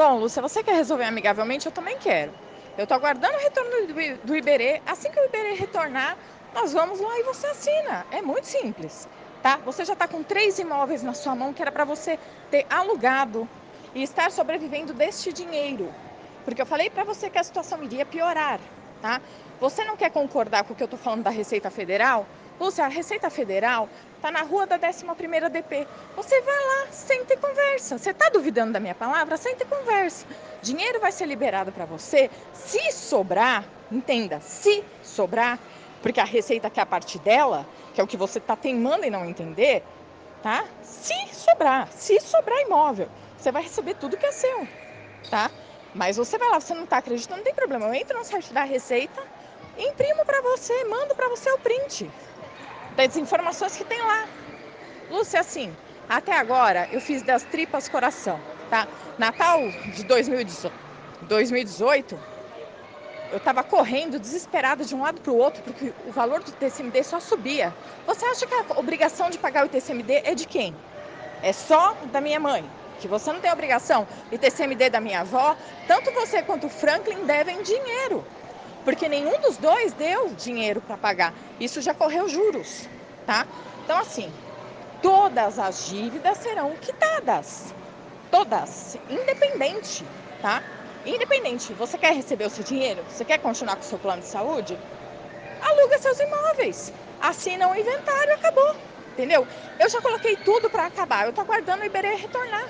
Bom, Lúcia, você quer resolver amigavelmente? Eu também quero. Eu tô aguardando o retorno do, do Iberê. Assim que o Iberê retornar, nós vamos lá e você assina. É muito simples, tá? Você já está com três imóveis na sua mão que era para você ter alugado e estar sobrevivendo deste dinheiro. Porque eu falei para você que a situação iria piorar, tá? Você não quer concordar com o que eu estou falando da Receita Federal? Lúcia, a Receita Federal está na rua da 11ª DP. Você vai lá, senta e conversa. Você está duvidando da minha palavra? Senta e conversa. Dinheiro vai ser liberado para você. Se sobrar, entenda, se sobrar, porque a Receita quer a parte dela, que é o que você está teimando em não entender, tá? Se sobrar, se sobrar imóvel, você vai receber tudo que é seu, tá? Mas você vai lá, você não está acreditando, não tem problema. Eu entro no site da Receita, imprimo para você, mando para você o print das informações que tem lá. Lúcia, assim, até agora eu fiz das tripas coração, tá? Natal de 2018, eu estava correndo desesperada de um lado para o outro porque o valor do TCMD só subia. Você acha que a obrigação de pagar o TCMD é de quem? É só da minha mãe. Que você não tem obrigação. E TCMD da minha avó, tanto você quanto o Franklin devem dinheiro porque nenhum dos dois deu dinheiro para pagar. Isso já correu juros, tá? Então, assim, todas as dívidas serão quitadas. Todas, independente, tá? Independente. Você quer receber o seu dinheiro? Você quer continuar com o seu plano de saúde? Aluga seus imóveis. Assina o inventário, acabou. Entendeu? Eu já coloquei tudo para acabar. Eu tô aguardando o Iberê retornar.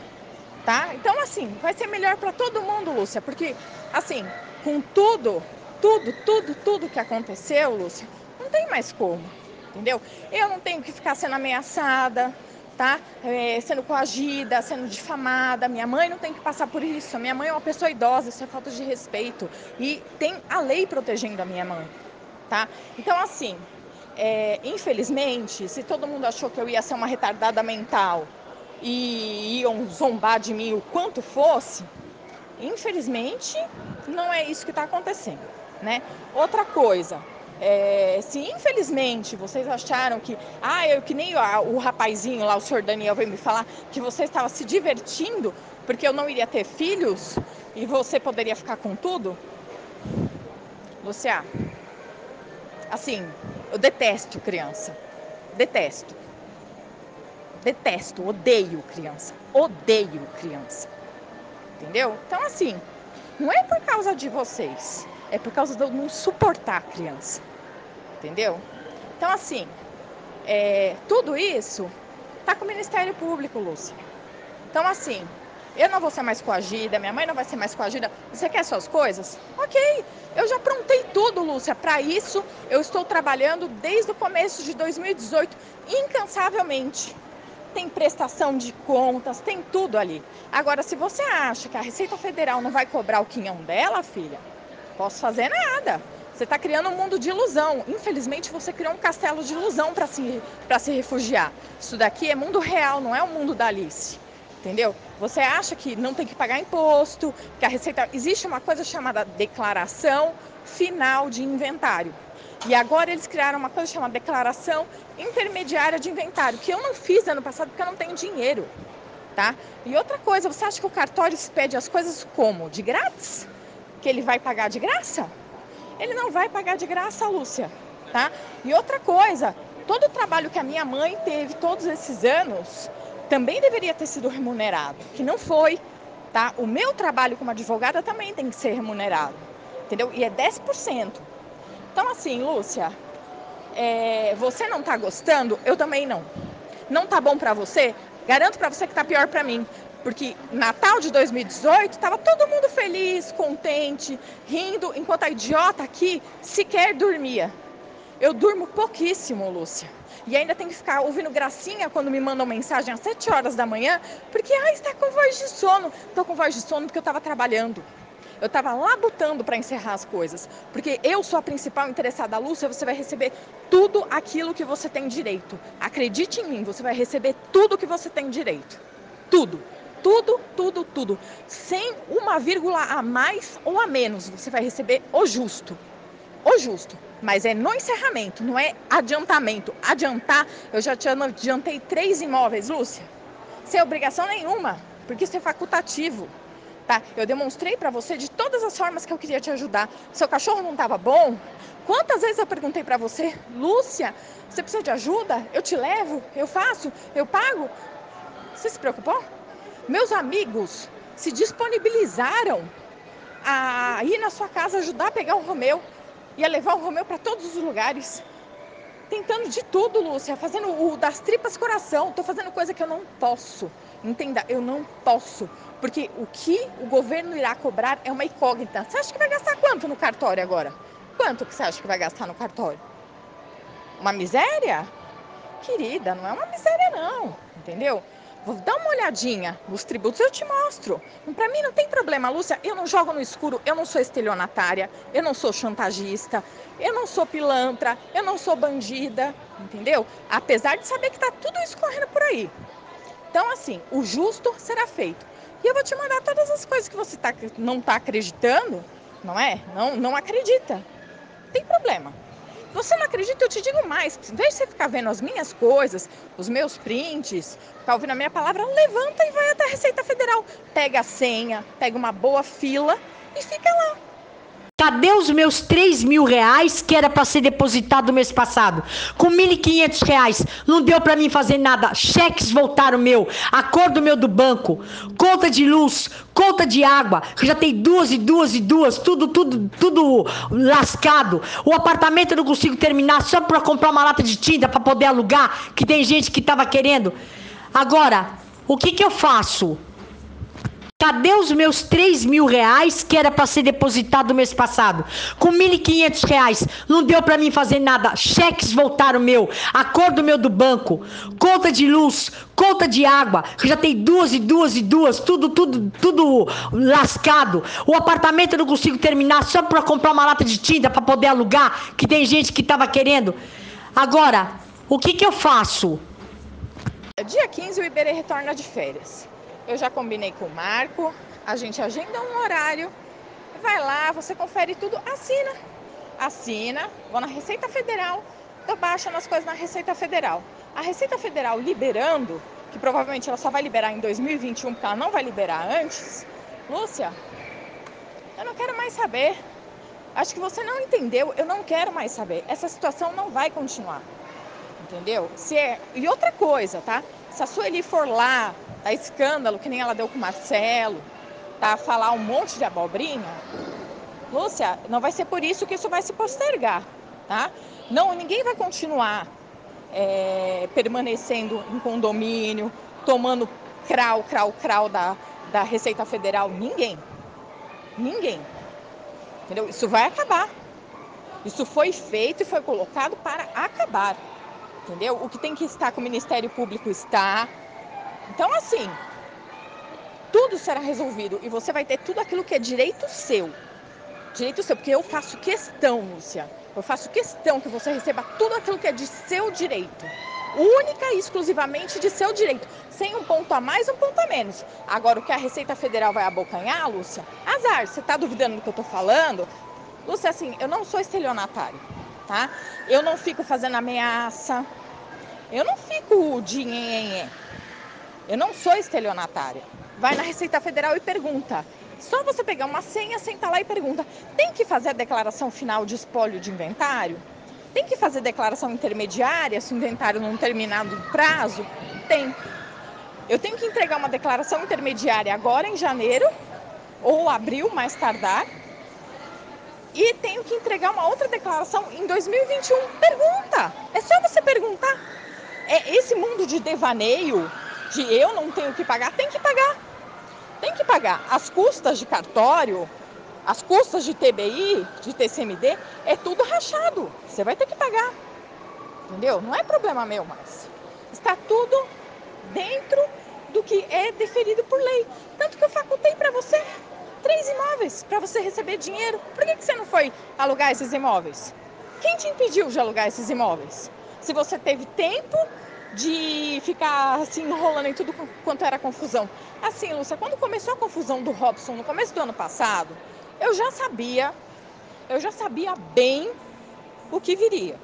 Tá? Então, assim, vai ser melhor para todo mundo, Lúcia, porque, assim, com tudo tudo, tudo, tudo que aconteceu, Lúcia, não tem mais como, entendeu? Eu não tenho que ficar sendo ameaçada, tá? É, sendo coagida, sendo difamada. Minha mãe não tem que passar por isso. Minha mãe é uma pessoa idosa, isso é falta de respeito. E tem a lei protegendo a minha mãe, tá? Então, assim, é, infelizmente, se todo mundo achou que eu ia ser uma retardada mental e iam zombar de mim o quanto fosse, infelizmente, não é isso que está acontecendo né? Outra coisa, é, se infelizmente vocês acharam que, ah, eu que nem o, o rapazinho lá, o senhor Daniel veio me falar que você estava se divertindo porque eu não iria ter filhos e você poderia ficar com tudo, Lucia, assim, eu detesto criança, detesto, detesto, odeio criança, odeio criança, entendeu? Então assim, não é por causa de vocês, é por causa de eu não suportar a criança. Entendeu? Então, assim, é, tudo isso tá com o Ministério Público, Lúcia. Então, assim, eu não vou ser mais coagida, minha mãe não vai ser mais coagida. Você quer suas coisas? Ok, eu já aprontei tudo, Lúcia. Para isso, eu estou trabalhando desde o começo de 2018, incansavelmente. Tem prestação de contas, tem tudo ali. Agora, se você acha que a Receita Federal não vai cobrar o quinhão dela, filha, posso fazer nada. Você está criando um mundo de ilusão. Infelizmente, você criou um castelo de ilusão para se, se refugiar. Isso daqui é mundo real, não é o mundo da Alice. Entendeu? Você acha que não tem que pagar imposto, que a Receita. Existe uma coisa chamada declaração final de inventário. E agora eles criaram uma coisa chamada declaração intermediária de inventário, que eu não fiz ano passado porque eu não tenho dinheiro. Tá? E outra coisa, você acha que o cartório pede as coisas como? De grátis? Que ele vai pagar de graça? Ele não vai pagar de graça, Lúcia, tá? E outra coisa, todo o trabalho que a minha mãe teve todos esses anos também deveria ter sido remunerado, que não foi, tá? O meu trabalho como advogada também tem que ser remunerado, entendeu? E é 10%. Então, assim, Lúcia, é, você não tá gostando, eu também não. Não tá bom para você? Garanto para você que tá pior para mim, porque Natal de 2018 estava todo mundo feliz, contente, rindo, enquanto a idiota aqui sequer dormia. Eu durmo pouquíssimo, Lúcia. E ainda tem que ficar ouvindo gracinha quando me mandam mensagem às 7 horas da manhã, porque ah, está com voz de sono. Estou com voz de sono porque eu estava trabalhando. Eu estava lá botando para encerrar as coisas. Porque eu sou a principal interessada, Lúcia, você vai receber tudo aquilo que você tem direito. Acredite em mim, você vai receber tudo que você tem direito. Tudo. Tudo, tudo, tudo. Sem uma vírgula a mais ou a menos. Você vai receber o justo. O justo. Mas é no encerramento, não é adiantamento. Adiantar, eu já te adiantei três imóveis, Lúcia. Sem obrigação nenhuma, porque isso é facultativo. tá? Eu demonstrei para você de todas as formas que eu queria te ajudar. Seu cachorro não estava bom? Quantas vezes eu perguntei para você, Lúcia, você precisa de ajuda? Eu te levo? Eu faço? Eu pago? Você se preocupou? Meus amigos se disponibilizaram a ir na sua casa ajudar a pegar o Romeu e a levar o Romeu para todos os lugares. Tentando de tudo, Lúcia, fazendo o das tripas coração. Tô fazendo coisa que eu não posso. Entenda, eu não posso. Porque o que o governo irá cobrar é uma incógnita. Você acha que vai gastar quanto no cartório agora? Quanto que você acha que vai gastar no cartório? Uma miséria? Querida, não é uma miséria não, entendeu? Dar uma olhadinha nos tributos, eu te mostro. Para mim não tem problema, Lúcia. Eu não jogo no escuro, eu não sou estelionatária, eu não sou chantagista, eu não sou pilantra, eu não sou bandida, entendeu? Apesar de saber que tá tudo isso correndo por aí. Então, assim, o justo será feito. E eu vou te mandar todas as coisas que você tá, não está acreditando, não é? Não, não acredita. Tem problema. Você não acredita? Eu te digo mais. Em vez de você ficar vendo as minhas coisas, os meus prints, ficar ouvindo a minha palavra, levanta e vai até a Receita Federal. Pega a senha, pega uma boa fila e fica lá. Cadê os meus 3 mil reais que era para ser depositado mês passado? Com 1.500 reais, não deu para mim fazer nada. Cheques voltaram meu, acordo meu do banco, conta de luz, conta de água, que já tem duas e duas e duas, tudo, tudo, tudo lascado. O apartamento eu não consigo terminar só para comprar uma lata de tinta para poder alugar, que tem gente que tava querendo. Agora, o que que eu faço? Cadê os meus 3 mil reais que era para ser depositado mês passado? Com 1.500 reais, não deu para mim fazer nada. Cheques voltaram meu, acordo meu do banco, conta de luz, conta de água, já tem duas e duas e duas, tudo, tudo, tudo lascado. O apartamento eu não consigo terminar só para comprar uma lata de tinta para poder alugar, que tem gente que tava querendo. Agora, o que que eu faço? Dia 15 o Iberê retorna de férias. Eu já combinei com o Marco, a gente agenda um horário, vai lá, você confere tudo, assina. Assina, vou na Receita Federal, eu baixo as coisas na Receita Federal. A Receita Federal liberando, que provavelmente ela só vai liberar em 2021, porque ela não vai liberar antes. Lúcia, eu não quero mais saber. Acho que você não entendeu, eu não quero mais saber. Essa situação não vai continuar. Entendeu? Se é... E outra coisa, tá? Se a Sueli for lá tá escândalo, que nem ela deu com o Marcelo, tá? Falar um monte de abobrinha. Lúcia, não vai ser por isso que isso vai se postergar, tá? Não, ninguém vai continuar é, permanecendo em condomínio, tomando crau, crau, crau da, da Receita Federal. Ninguém. Ninguém. Entendeu? Isso vai acabar. Isso foi feito e foi colocado para acabar. Entendeu? O que tem que estar com o Ministério Público está. Então, assim, tudo será resolvido e você vai ter tudo aquilo que é direito seu. Direito seu, porque eu faço questão, Lúcia. Eu faço questão que você receba tudo aquilo que é de seu direito. Única e exclusivamente de seu direito. Sem um ponto a mais, um ponto a menos. Agora, o que a Receita Federal vai abocanhar, Lúcia? Azar, você está duvidando do que eu estou falando? Lúcia, assim, eu não sou estelionatário, tá? Eu não fico fazendo ameaça. Eu não fico nhenhenhé. Eu não sou estelionatária. Vai na Receita Federal e pergunta. Só você pegar uma senha, sentar lá e pergunta: tem que fazer a declaração final de espólio de inventário? Tem que fazer declaração intermediária se o inventário não terminado o prazo? Tem. Eu tenho que entregar uma declaração intermediária agora em janeiro ou abril, mais tardar. E tenho que entregar uma outra declaração em 2021. Pergunta! É só você perguntar. É esse mundo de devaneio de eu não tenho que pagar, tem que pagar. Tem que pagar. As custas de cartório, as custas de TBI, de TCMD, é tudo rachado. Você vai ter que pagar. Entendeu? Não é problema meu mais. Está tudo dentro do que é deferido por lei. Tanto que eu facultei para você três imóveis para você receber dinheiro. Por que, que você não foi alugar esses imóveis? Quem te impediu de alugar esses imóveis? Se você teve tempo de ficar assim enrolando em tudo quanto era confusão. Assim, Lúcia, quando começou a confusão do Robson no começo do ano passado, eu já sabia, eu já sabia bem o que viria.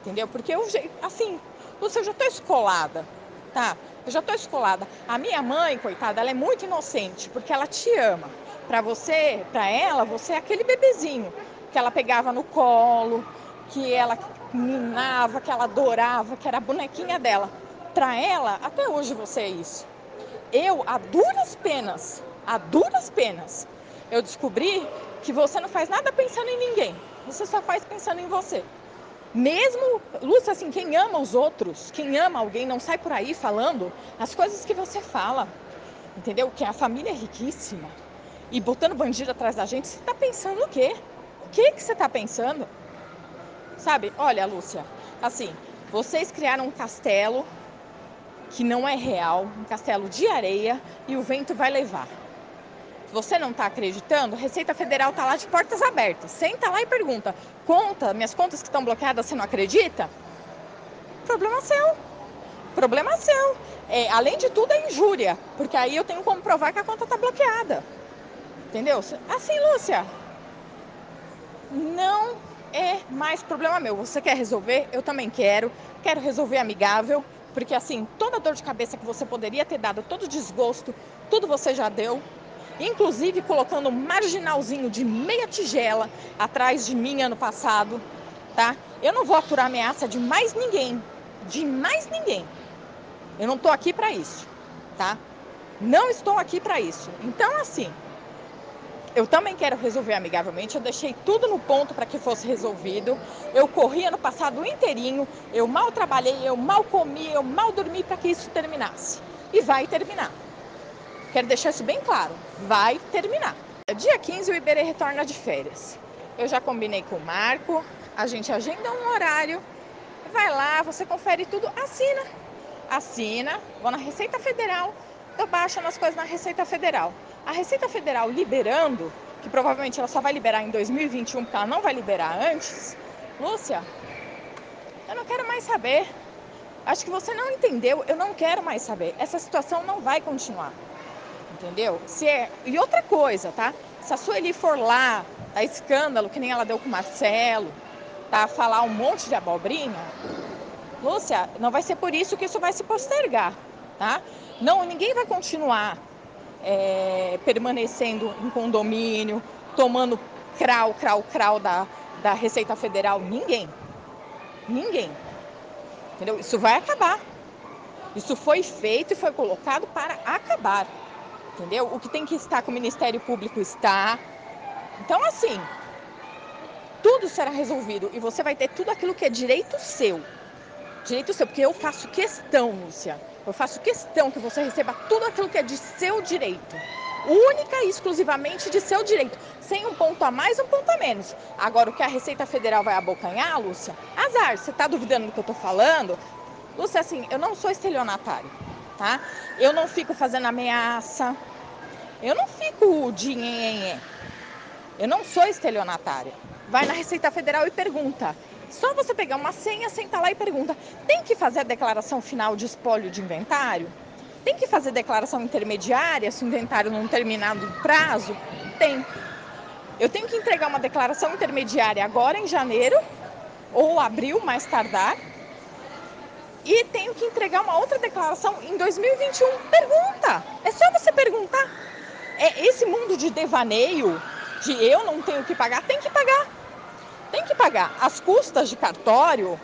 Entendeu? Porque eu, assim, Lúcia, eu já tô escolada, tá? Eu já tô escolada. A minha mãe, coitada, ela é muito inocente, porque ela te ama. Para você, para ela, você é aquele bebezinho que ela pegava no colo, que ela minava, que ela adorava, que era a bonequinha dela. Para ela, até hoje você é isso. Eu, a duras penas, a duras penas, eu descobri que você não faz nada pensando em ninguém. Você só faz pensando em você. Mesmo, Lúcia, assim, quem ama os outros, quem ama alguém, não sai por aí falando as coisas que você fala. Entendeu? Que a família é riquíssima. E botando bandido atrás da gente, você tá pensando o quê? O que que você tá pensando? Sabe? Olha, Lúcia, assim, vocês criaram um castelo que não é real, um castelo de areia, e o vento vai levar você não está acreditando, Receita Federal está lá de portas abertas. Senta lá e pergunta: conta, minhas contas que estão bloqueadas, você não acredita? Problema seu. Problema seu. É, além de tudo, é injúria, porque aí eu tenho como provar que a conta está bloqueada. Entendeu? Assim, Lúcia, não é mais problema meu. Você quer resolver? Eu também quero. Quero resolver amigável, porque assim, toda dor de cabeça que você poderia ter dado, todo desgosto, tudo você já deu inclusive colocando um marginalzinho de meia tigela atrás de mim ano passado, tá? Eu não vou aturar ameaça de mais ninguém, de mais ninguém. Eu não estou aqui para isso, tá? Não estou aqui para isso. Então, assim, eu também quero resolver amigavelmente. Eu deixei tudo no ponto para que fosse resolvido. Eu corri ano passado inteirinho. Eu mal trabalhei, eu mal comi, eu mal dormi para que isso terminasse. E vai terminar. Quero deixar isso bem claro. Vai terminar. Dia 15 o Iberê retorna de férias. Eu já combinei com o Marco, a gente agenda um horário, vai lá, você confere tudo, assina. Assina, vou na Receita Federal, eu baixo as coisas na Receita Federal. A Receita Federal liberando, que provavelmente ela só vai liberar em 2021, porque ela não vai liberar antes. Lúcia, eu não quero mais saber. Acho que você não entendeu, eu não quero mais saber. Essa situação não vai continuar entendeu? Se é... E outra coisa, tá? Se a Sueli for lá, dar escândalo, que nem ela deu com o Marcelo, tá? Falar um monte de abobrinha, Lúcia, não vai ser por isso que isso vai se postergar, tá? Não, ninguém vai continuar é, permanecendo em condomínio, tomando crau, crau, crau da, da Receita Federal. Ninguém. Ninguém. Entendeu? Isso vai acabar. Isso foi feito e foi colocado para acabar entendeu? O que tem que estar com o Ministério Público está. Então, assim, tudo será resolvido e você vai ter tudo aquilo que é direito seu. Direito seu, porque eu faço questão, Lúcia. Eu faço questão que você receba tudo aquilo que é de seu direito. Única e exclusivamente de seu direito. Sem um ponto a mais, um ponto a menos. Agora, o que a Receita Federal vai abocanhar, Lúcia? Azar, você está duvidando do que eu estou falando? Lúcia, assim, eu não sou estelionatário tá? Eu não fico fazendo ameaça, eu não fico de nhenhenhé. Eu não sou estelionatária. Vai na Receita Federal e pergunta. Só você pegar uma senha, sentar lá e pergunta: tem que fazer a declaração final de espólio de inventário? Tem que fazer declaração intermediária se o inventário não terminar no prazo? Tem. Eu tenho que entregar uma declaração intermediária agora em janeiro ou abril, mais tardar, e tenho que entregar uma outra declaração em 2021. Pergunta! É só você perguntar. É esse mundo de devaneio, de eu não tenho que pagar, tem que pagar. Tem que pagar. As custas de cartório,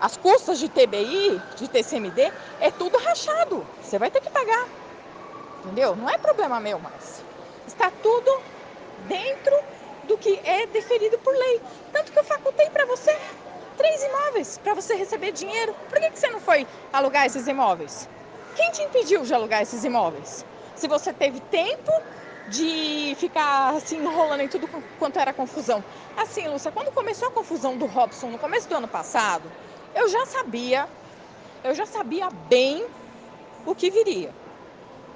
as custas de TBI, de TCMD, é tudo rachado. Você vai ter que pagar. Entendeu? Não é problema meu mais. Está tudo dentro do que é deferido por lei. Tanto que eu facultei para você três imóveis para você receber dinheiro. Por que, que você não foi alugar esses imóveis? Quem te impediu de alugar esses imóveis? Se você teve tempo de ficar assim enrolando em tudo quanto era confusão. Assim, Lúcia, quando começou a confusão do Robson no começo do ano passado, eu já sabia, eu já sabia bem o que viria.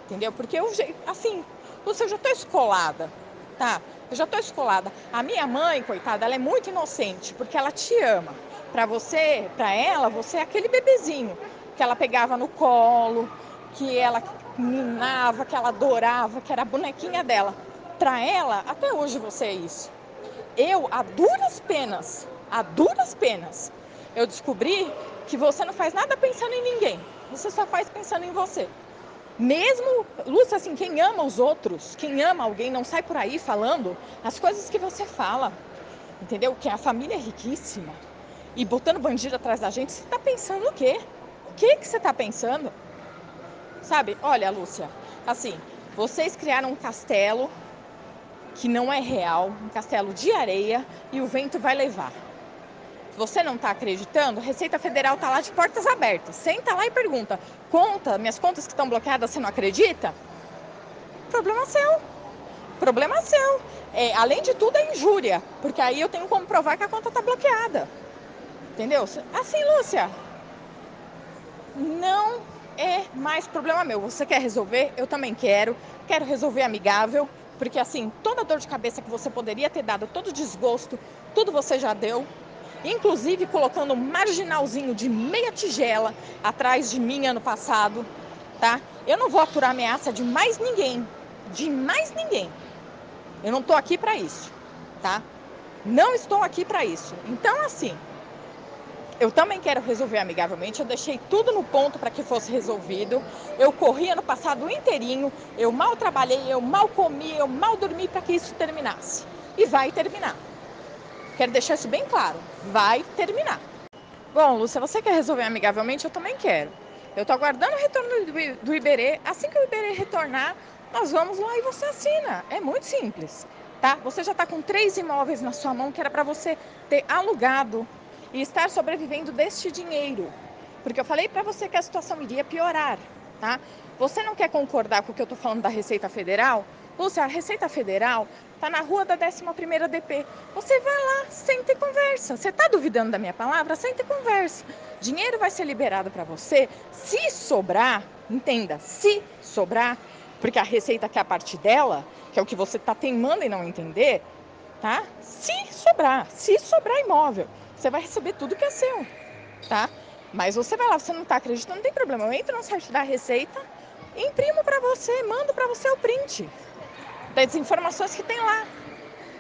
Entendeu? Porque eu, assim, Lúcia, eu já tô escolada, tá? Eu já tô escolada. A minha mãe, coitada, ela é muito inocente, porque ela te ama. Para você, para ela, você é aquele bebezinho que ela pegava no colo, que ela minava, que ela adorava, que era a bonequinha dela. Para ela, até hoje você é isso. Eu, a duras penas, a duras penas, eu descobri que você não faz nada pensando em ninguém. você só faz pensando em você. Mesmo, Lúcia, assim, quem ama os outros, quem ama alguém, não sai por aí falando as coisas que você fala, entendeu? Que a família é riquíssima e botando bandido atrás da gente, você está pensando o quê? O que, que você está pensando? Sabe? Olha, Lúcia, assim, vocês criaram um castelo que não é real, um castelo de areia e o vento vai levar. Você não está acreditando? Receita Federal está lá de portas abertas. Senta lá e pergunta: conta, minhas contas que estão bloqueadas, você não acredita? Problema seu. Problema seu. É, além de tudo, é injúria, porque aí eu tenho como provar que a conta está bloqueada. Entendeu? Assim, Lúcia, não é mais problema meu. Você quer resolver? Eu também quero. Quero resolver amigável, porque assim, toda dor de cabeça que você poderia ter dado, todo desgosto, tudo você já deu inclusive colocando um marginalzinho de meia tigela atrás de mim ano passado, tá? Eu não vou aturar ameaça de mais ninguém, de mais ninguém. Eu não estou aqui para isso, tá? Não estou aqui para isso. Então, assim, eu também quero resolver amigavelmente. Eu deixei tudo no ponto para que fosse resolvido. Eu corri ano passado inteirinho. Eu mal trabalhei, eu mal comi, eu mal dormi para que isso terminasse. E vai terminar. Quero deixar isso bem claro. Vai terminar. Bom, Lúcia, você quer resolver amigavelmente? Eu também quero. Eu estou aguardando o retorno do, do Iberê. Assim que o Iberê retornar, nós vamos lá e você assina. É muito simples, tá? Você já está com três imóveis na sua mão que era para você ter alugado e estar sobrevivendo deste dinheiro. Porque eu falei para você que a situação iria piorar, tá? Você não quer concordar com o que eu estou falando da Receita Federal? Lúcia, a Receita Federal está na rua da 11ª DP. Você vai lá, senta e conversa. Você está duvidando da minha palavra? Senta e conversa. Dinheiro vai ser liberado para você. Se sobrar, entenda, se sobrar, porque a receita que é a parte dela, que é o que você está teimando em não entender, tá? Se sobrar, se sobrar imóvel, você vai receber tudo que é seu, tá? Mas você vai lá, você não está acreditando, não tem problema. Eu entro no site da Receita, imprimo para você, mando para você o print das informações que tem lá.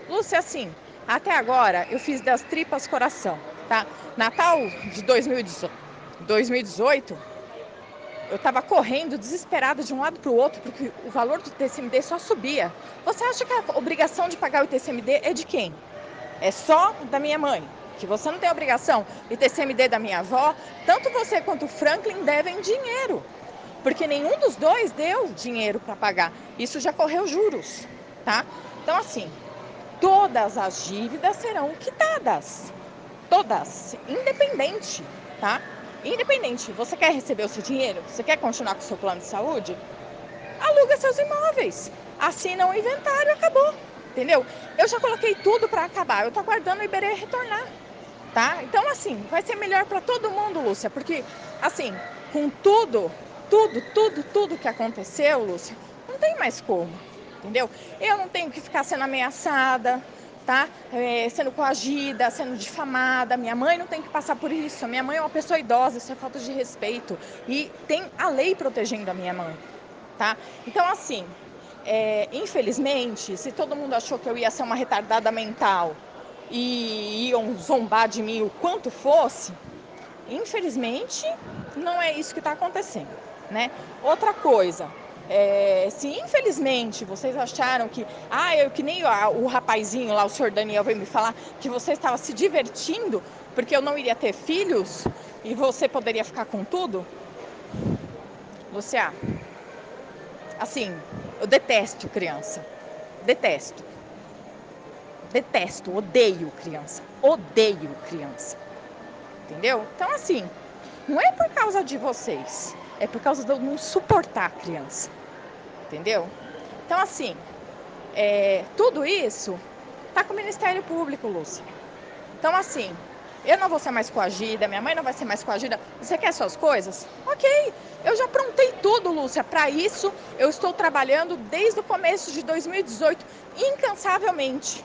Lúcia, assim, até agora eu fiz das tripas coração, tá? Natal de 2018, eu estava correndo desesperada de um lado para o outro porque o valor do TCMD só subia. Você acha que a obrigação de pagar o TCMD é de quem? É só da minha mãe. Que você não tem obrigação. E TCMD da minha avó, tanto você quanto o Franklin devem dinheiro porque nenhum dos dois deu dinheiro para pagar. Isso já correu juros, tá? Então, assim, todas as dívidas serão quitadas. Todas, independente, tá? Independente, você quer receber o seu dinheiro? Você quer continuar com o seu plano de saúde? Aluga seus imóveis, assina o inventário, acabou. Entendeu? Eu já coloquei tudo para acabar. Eu tô aguardando o Iberê retornar, tá? Então, assim, vai ser melhor para todo mundo, Lúcia, porque, assim, com tudo tudo, tudo, tudo que aconteceu, Lúcia, não tem mais como, entendeu? Eu não tenho que ficar sendo ameaçada, tá? É, sendo coagida, sendo difamada. Minha mãe não tem que passar por isso. Minha mãe é uma pessoa idosa, isso é falta de respeito. E tem a lei protegendo a minha mãe, tá? Então, assim, é, infelizmente, se todo mundo achou que eu ia ser uma retardada mental e iam zombar de mim o quanto fosse, infelizmente, não é isso que está acontecendo né? Outra coisa, é, se infelizmente vocês acharam que, ah, eu que nem o, o rapazinho lá, o senhor Daniel veio me falar que você estava se divertindo porque eu não iria ter filhos e você poderia ficar com tudo, Lucia, assim, eu detesto criança, detesto, detesto, odeio criança, odeio criança, entendeu? Então assim, não é por causa de vocês, é por causa de eu não suportar a criança. Entendeu? Então, assim, é, tudo isso tá com o Ministério Público, Lúcia. Então, assim, eu não vou ser mais coagida, minha mãe não vai ser mais coagida. Você quer suas coisas? Ok, eu já aprontei tudo, Lúcia. Para isso, eu estou trabalhando desde o começo de 2018, incansavelmente.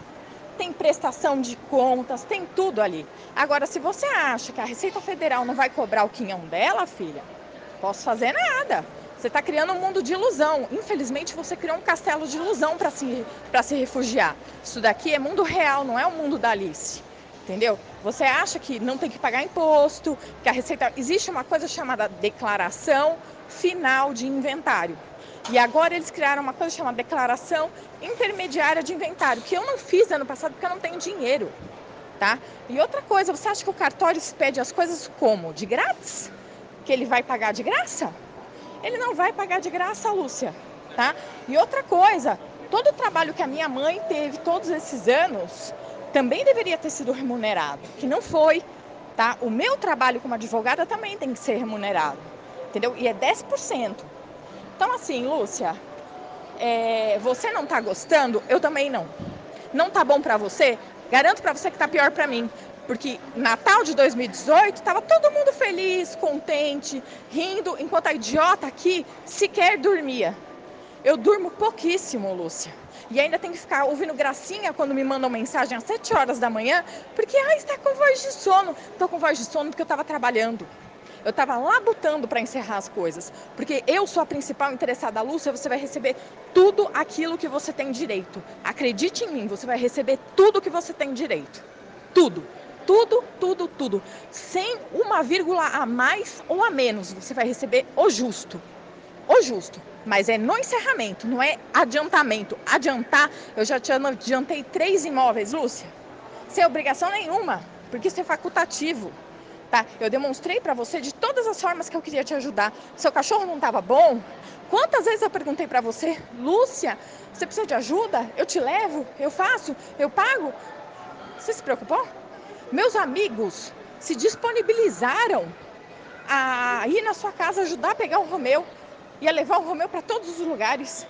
Tem prestação de contas, tem tudo ali. Agora, se você acha que a Receita Federal não vai cobrar o quinhão dela, filha, Posso fazer nada. Você está criando um mundo de ilusão. Infelizmente, você criou um castelo de ilusão para se, se refugiar. Isso daqui é mundo real, não é o mundo da Alice. Entendeu? Você acha que não tem que pagar imposto, que a receita. Existe uma coisa chamada declaração final de inventário. E agora eles criaram uma coisa chamada declaração intermediária de inventário, que eu não fiz ano passado porque eu não tenho dinheiro, tá? E outra coisa, você acha que o cartório pede as coisas como? De grátis? Que ele vai pagar de graça? Ele não vai pagar de graça, Lúcia, tá? E outra coisa, todo o trabalho que a minha mãe teve todos esses anos também deveria ter sido remunerado, que não foi, tá? O meu trabalho como advogada também tem que ser remunerado, entendeu? E é 10%. Então, assim, Lúcia, é, você não tá gostando, eu também não. Não tá bom para você? Garanto para você que tá pior para mim. Porque Natal de 2018 tava todo mundo feliz, contente, rindo, enquanto a idiota aqui sequer dormia. Eu durmo pouquíssimo, Lúcia. E ainda tem que ficar ouvindo gracinha quando me mandam mensagem às 7 horas da manhã, porque ah, está com voz de sono. Estou com voz de sono porque eu estava trabalhando. Eu estava labutando para encerrar as coisas, porque eu sou a principal interessada, Lúcia, você vai receber tudo aquilo que você tem direito. Acredite em mim, você vai receber tudo que você tem direito. Tudo. Tudo, tudo, tudo. Sem uma vírgula a mais ou a menos, você vai receber o justo. O justo. Mas é no encerramento, não é adiantamento. Adiantar, eu já te adiantei três imóveis, Lúcia. Sem obrigação nenhuma, porque isso é facultativo tá? Eu demonstrei para você de todas as formas que eu queria te ajudar. Seu cachorro não estava bom? Quantas vezes eu perguntei para você, Lúcia, você precisa de ajuda? Eu te levo? Eu faço? Eu pago? Você se preocupou? Meus amigos se disponibilizaram a ir na sua casa ajudar a pegar o Romeu e a levar o Romeu para todos os lugares.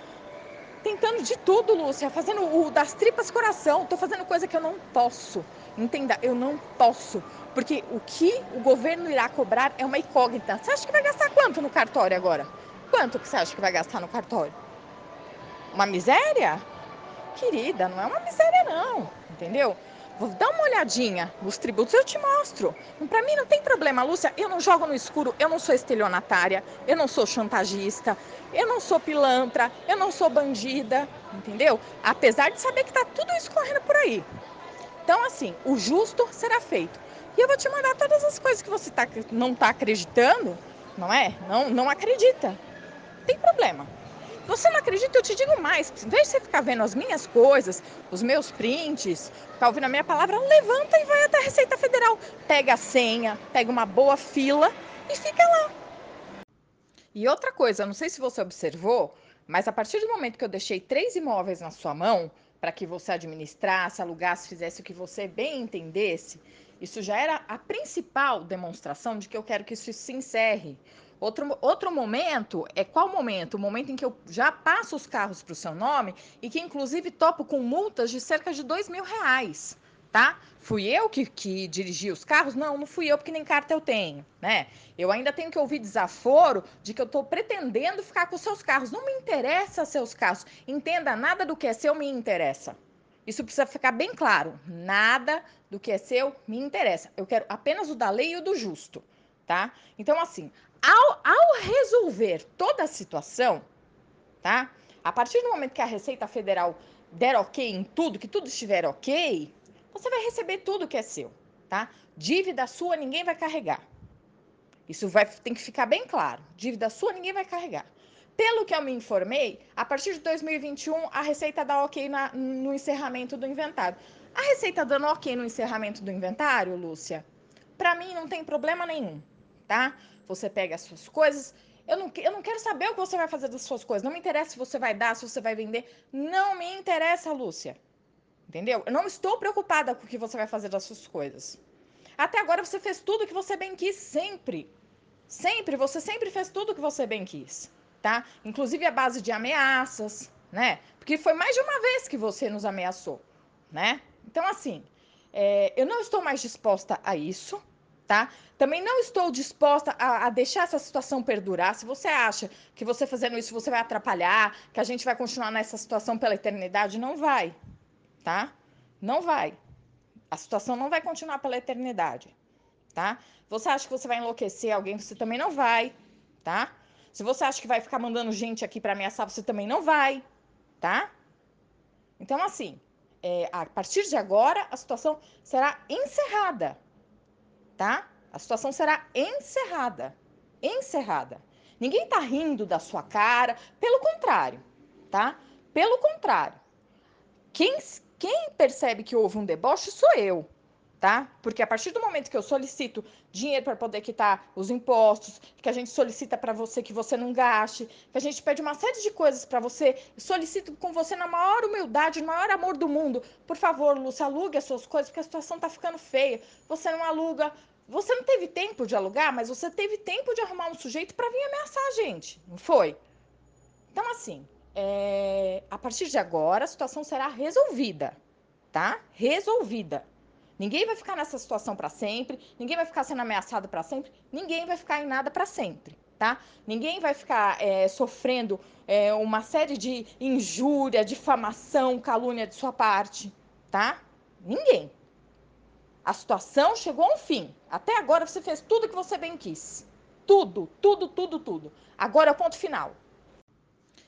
Tentando de tudo, Lúcia, fazendo o das tripas coração. Tô fazendo coisa que eu não posso. Entenda, eu não posso. Porque o que o governo irá cobrar é uma incógnita. Você acha que vai gastar quanto no cartório agora? Quanto que você acha que vai gastar no cartório? Uma miséria? Querida, não é uma miséria não, entendeu? Vou dar uma olhadinha nos tributos, eu te mostro. Para mim não tem problema, Lúcia. Eu não jogo no escuro, eu não sou estelionatária, eu não sou chantagista, eu não sou pilantra, eu não sou bandida, entendeu? Apesar de saber que tá tudo isso correndo por aí. Então, assim, o justo será feito. E eu vou te mandar todas as coisas que você tá, não está acreditando, não é? Não, não acredita. Tem problema. Você não acredita, eu te digo mais. Em vez de você ficar vendo as minhas coisas, os meus prints, ficar ouvindo a minha palavra, levanta e vai até a Receita Federal. Pega a senha, pega uma boa fila e fica lá. E outra coisa, não sei se você observou, mas a partir do momento que eu deixei três imóveis na sua mão, para que você administrasse, alugasse, fizesse o que você bem entendesse, isso já era a principal demonstração de que eu quero que isso se encerre. Outro, outro momento é qual momento? O momento em que eu já passo os carros para o seu nome e que, inclusive, topo com multas de cerca de dois mil reais. Tá? Fui eu que, que dirigi os carros? Não, não fui eu, porque nem carta eu tenho, né? Eu ainda tenho que ouvir desaforo de que eu estou pretendendo ficar com seus carros. Não me interessa seus carros. Entenda, nada do que é seu me interessa. Isso precisa ficar bem claro. Nada do que é seu me interessa. Eu quero apenas o da lei e o do justo, tá? Então, assim, ao, ao resolver toda a situação, tá? A partir do momento que a Receita Federal der ok em tudo, que tudo estiver ok, você vai receber tudo que é seu, tá? Dívida sua ninguém vai carregar. Isso vai, tem que ficar bem claro. Dívida sua ninguém vai carregar. Pelo que eu me informei, a partir de 2021 a Receita dá ok na, no encerramento do inventário. A Receita dando ok no encerramento do inventário, Lúcia, para mim não tem problema nenhum, tá? Você pega as suas coisas. Eu não, eu não quero saber o que você vai fazer das suas coisas. Não me interessa se você vai dar, se você vai vender. Não me interessa, Lúcia. Entendeu? Eu não estou preocupada com o que você vai fazer das suas coisas. Até agora você fez tudo o que você bem quis, sempre. Sempre, você sempre fez tudo o que você bem quis tá? Inclusive a base de ameaças, né? Porque foi mais de uma vez que você nos ameaçou, né? Então, assim, é, eu não estou mais disposta a isso, tá? Também não estou disposta a, a, deixar essa situação perdurar. Se você acha que você fazendo isso você vai atrapalhar, que a gente vai continuar nessa situação pela eternidade, não vai, tá? Não vai. A situação não vai continuar pela eternidade, tá? Você acha que você vai enlouquecer alguém, você também não vai, tá? Se você acha que vai ficar mandando gente aqui para ameaçar, você também não vai, tá? Então, assim, é, a partir de agora, a situação será encerrada, tá? A situação será encerrada. Encerrada. Ninguém tá rindo da sua cara, pelo contrário, tá? Pelo contrário. Quem, quem percebe que houve um deboche sou eu, tá? Porque a partir do momento que eu solicito dinheiro para poder quitar os impostos, que a gente solicita para você que você não gaste, que a gente pede uma série de coisas para você, solicito com você na maior humildade, no maior amor do mundo. Por favor, Lúcia, alugue as suas coisas, porque a situação tá ficando feia. Você não aluga, você não teve tempo de alugar, mas você teve tempo de arrumar um sujeito para vir ameaçar a gente, não foi? Então, assim, é... a partir de agora, a situação será resolvida, tá? Resolvida. Ninguém vai ficar nessa situação para sempre, ninguém vai ficar sendo ameaçado para sempre, ninguém vai ficar em nada para sempre, tá? Ninguém vai ficar é, sofrendo é, uma série de injúria, difamação, calúnia de sua parte, tá? Ninguém. A situação chegou a um fim. Até agora você fez tudo que você bem quis. Tudo, tudo, tudo, tudo. Agora é o ponto final.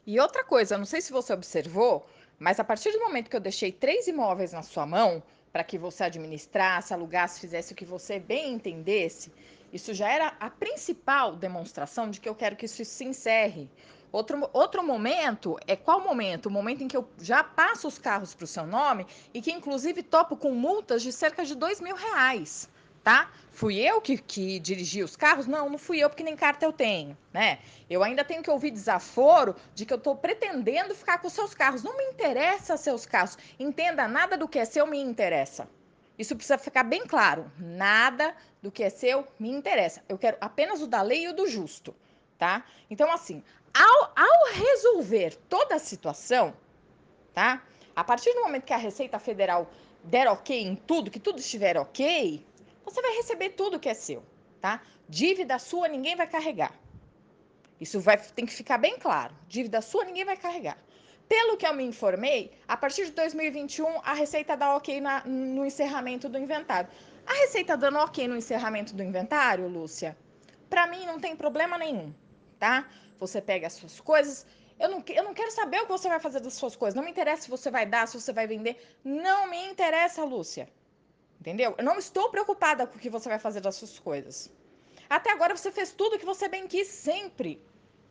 E outra coisa, não sei se você observou, mas a partir do momento que eu deixei três imóveis na sua mão, para que você administrasse, alugasse, fizesse o que você bem entendesse, isso já era a principal demonstração de que eu quero que isso se encerre. Outro, outro momento é qual momento? O momento em que eu já passo os carros para o seu nome e que, inclusive, topo com multas de cerca de dois mil reais, tá? Fui eu que, que dirigi os carros? Não, não fui eu, porque nem carta eu tenho, né? Eu ainda tenho que ouvir desaforo de que eu estou pretendendo ficar com seus carros. Não me interessa seus carros. Entenda, nada do que é seu me interessa. Isso precisa ficar bem claro. Nada do que é seu me interessa. Eu quero apenas o da lei e o do justo, tá? Então, assim, ao, ao resolver toda a situação, tá? A partir do momento que a Receita Federal der ok em tudo, que tudo estiver ok, você vai receber tudo que é seu, tá? Dívida sua ninguém vai carregar. Isso vai tem que ficar bem claro. Dívida sua ninguém vai carregar. Pelo que eu me informei, a partir de 2021 a Receita dá ok na, no encerramento do inventário. A Receita dando ok no encerramento do inventário, Lúcia, para mim não tem problema nenhum, tá? Você pega as suas coisas. Eu não, eu não quero saber o que você vai fazer das suas coisas. Não me interessa se você vai dar, se você vai vender. Não me interessa, Lúcia. Entendeu? Eu não estou preocupada com o que você vai fazer das suas coisas. Até agora você fez tudo o que você bem quis, sempre.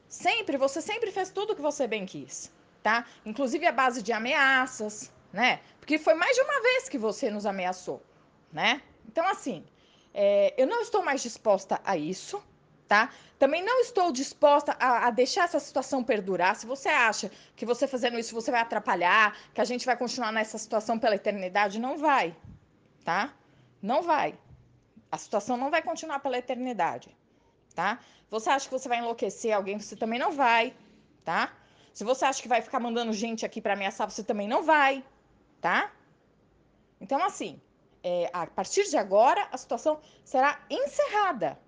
Sempre, você sempre fez tudo o que você bem quis, tá? Inclusive a base de ameaças, né? Porque foi mais de uma vez que você nos ameaçou, né? Então, assim, é, eu não estou mais disposta a isso, tá? Também não estou disposta a, a, deixar essa situação perdurar. Se você acha que você fazendo isso você vai atrapalhar, que a gente vai continuar nessa situação pela eternidade, não vai, tá? Não vai. A situação não vai continuar pela eternidade, tá? Você acha que você vai enlouquecer alguém, você também não vai, tá? Se você acha que vai ficar mandando gente aqui para ameaçar, você também não vai, tá? Então, assim, é, a partir de agora, a situação será encerrada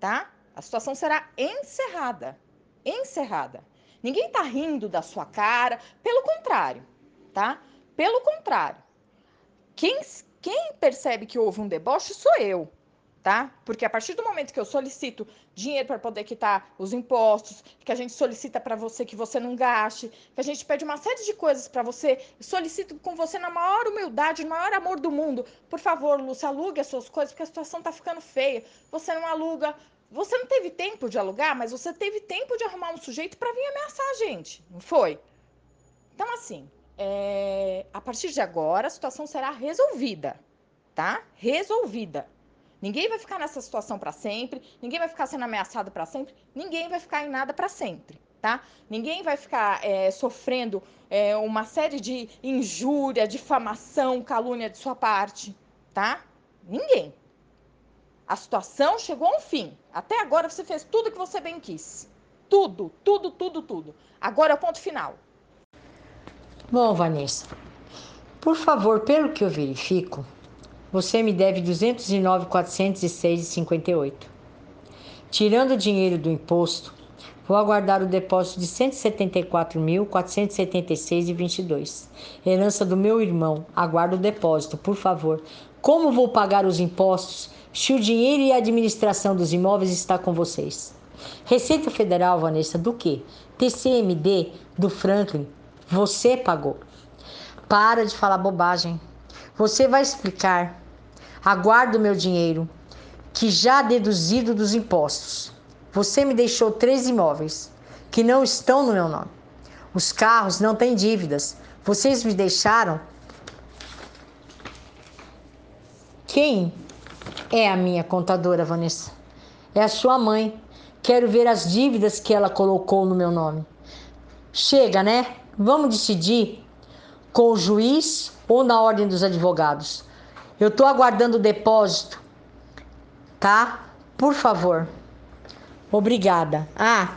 tá? A situação será encerrada. Encerrada. Ninguém tá rindo da sua cara, pelo contrário, tá? Pelo contrário. Quem, quem percebe que houve um deboche sou eu, tá? Porque a partir do momento que eu solicito dinheiro para poder quitar os impostos, que a gente solicita para você que você não gaste, que a gente pede uma série de coisas para você, solicito com você na maior humildade, no maior amor do mundo. Por favor, Lúcia, alugue as suas coisas, porque a situação tá ficando feia. Você não aluga, você não teve tempo de alugar, mas você teve tempo de arrumar um sujeito para vir ameaçar a gente, não foi? Então, assim, é... a partir de agora a situação será resolvida, tá? Resolvida. Ninguém vai ficar nessa situação para sempre, ninguém vai ficar sendo ameaçado para sempre, ninguém vai ficar em nada para sempre, tá? Ninguém vai ficar é, sofrendo é, uma série de injúria, difamação, calúnia de sua parte, tá? Ninguém. A situação chegou a um fim. Até agora você fez tudo que você bem quis. Tudo, tudo, tudo, tudo. Agora é o ponto final. Bom, Vanessa, por favor, pelo que eu verifico, você me deve 209.406,58. Tirando o dinheiro do imposto, vou aguardar o depósito de 174.476,22. Herança do meu irmão. Aguardo o depósito, por favor. Como vou pagar os impostos se o dinheiro e a administração dos imóveis está com vocês. Receita Federal, Vanessa, do que? TCMD do Franklin, você pagou. Para de falar bobagem. Você vai explicar. Aguardo o meu dinheiro, que já deduzido dos impostos. Você me deixou três imóveis que não estão no meu nome. Os carros não têm dívidas. Vocês me deixaram. Quem é a minha contadora, Vanessa? É a sua mãe. Quero ver as dívidas que ela colocou no meu nome. Chega, né? Vamos decidir com o juiz ou na ordem dos advogados. Eu estou aguardando o depósito, tá? Por favor. Obrigada. Ah,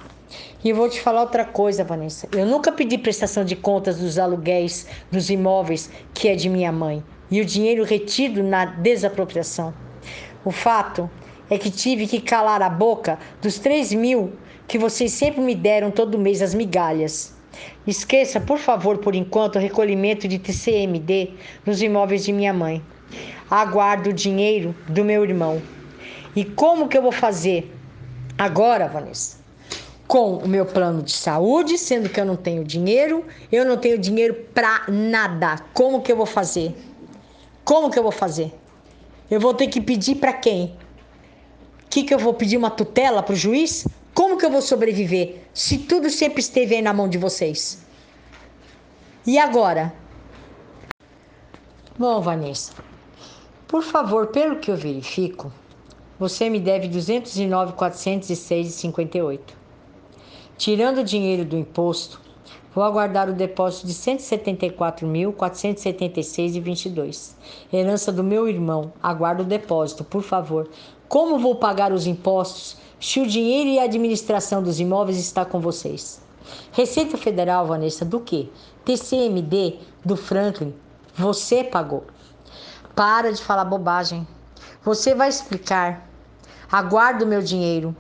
e eu vou te falar outra coisa, Vanessa. Eu nunca pedi prestação de contas dos aluguéis dos imóveis que é de minha mãe e o dinheiro retido na desapropriação. O fato é que tive que calar a boca dos 3 mil que vocês sempre me deram todo mês as migalhas. Esqueça, por favor, por enquanto, o recolhimento de TCMD nos imóveis de minha mãe. Aguardo o dinheiro do meu irmão. E como que eu vou fazer agora, Vanessa? Com o meu plano de saúde, sendo que eu não tenho dinheiro, eu não tenho dinheiro para nada. Como que eu vou fazer? Como que eu vou fazer? Eu vou ter que pedir para quem? Que que eu vou pedir uma tutela para o juiz? Como que eu vou sobreviver se tudo sempre esteve aí na mão de vocês? E agora? Bom, Vanessa, por favor, pelo que eu verifico, você me deve 209.406,58. Tirando o dinheiro do imposto, vou aguardar o depósito de 174.476,22. Herança do meu irmão. Aguardo o depósito, por favor. Como vou pagar os impostos se o dinheiro e a administração dos imóveis está com vocês. Receita Federal, Vanessa, do que? TCMD do Franklin, você pagou. Para de falar bobagem. Você vai explicar. Aguardo meu dinheiro,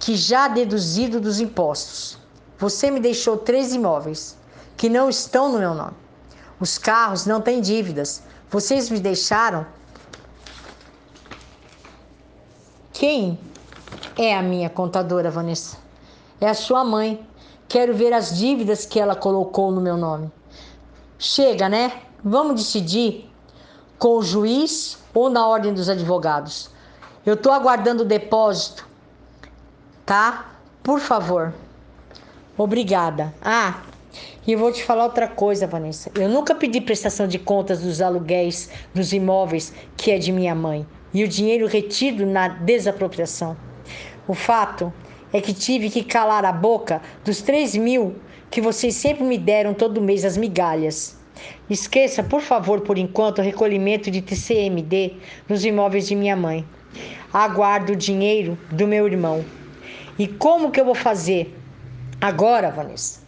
que já deduzido dos impostos. Você me deixou três imóveis que não estão no meu nome. Os carros não têm dívidas. Vocês me deixaram. Quem é a minha contadora, Vanessa. É a sua mãe. Quero ver as dívidas que ela colocou no meu nome. Chega, né? Vamos decidir com o juiz ou na ordem dos advogados. Eu estou aguardando o depósito, tá? Por favor. Obrigada. Ah, e vou te falar outra coisa, Vanessa. Eu nunca pedi prestação de contas dos aluguéis dos imóveis que é de minha mãe e o dinheiro retido na desapropriação. O fato é que tive que calar a boca dos 3 mil que vocês sempre me deram todo mês as migalhas. Esqueça, por favor, por enquanto, o recolhimento de TCMD nos imóveis de minha mãe. Aguardo o dinheiro do meu irmão. E como que eu vou fazer agora, Vanessa?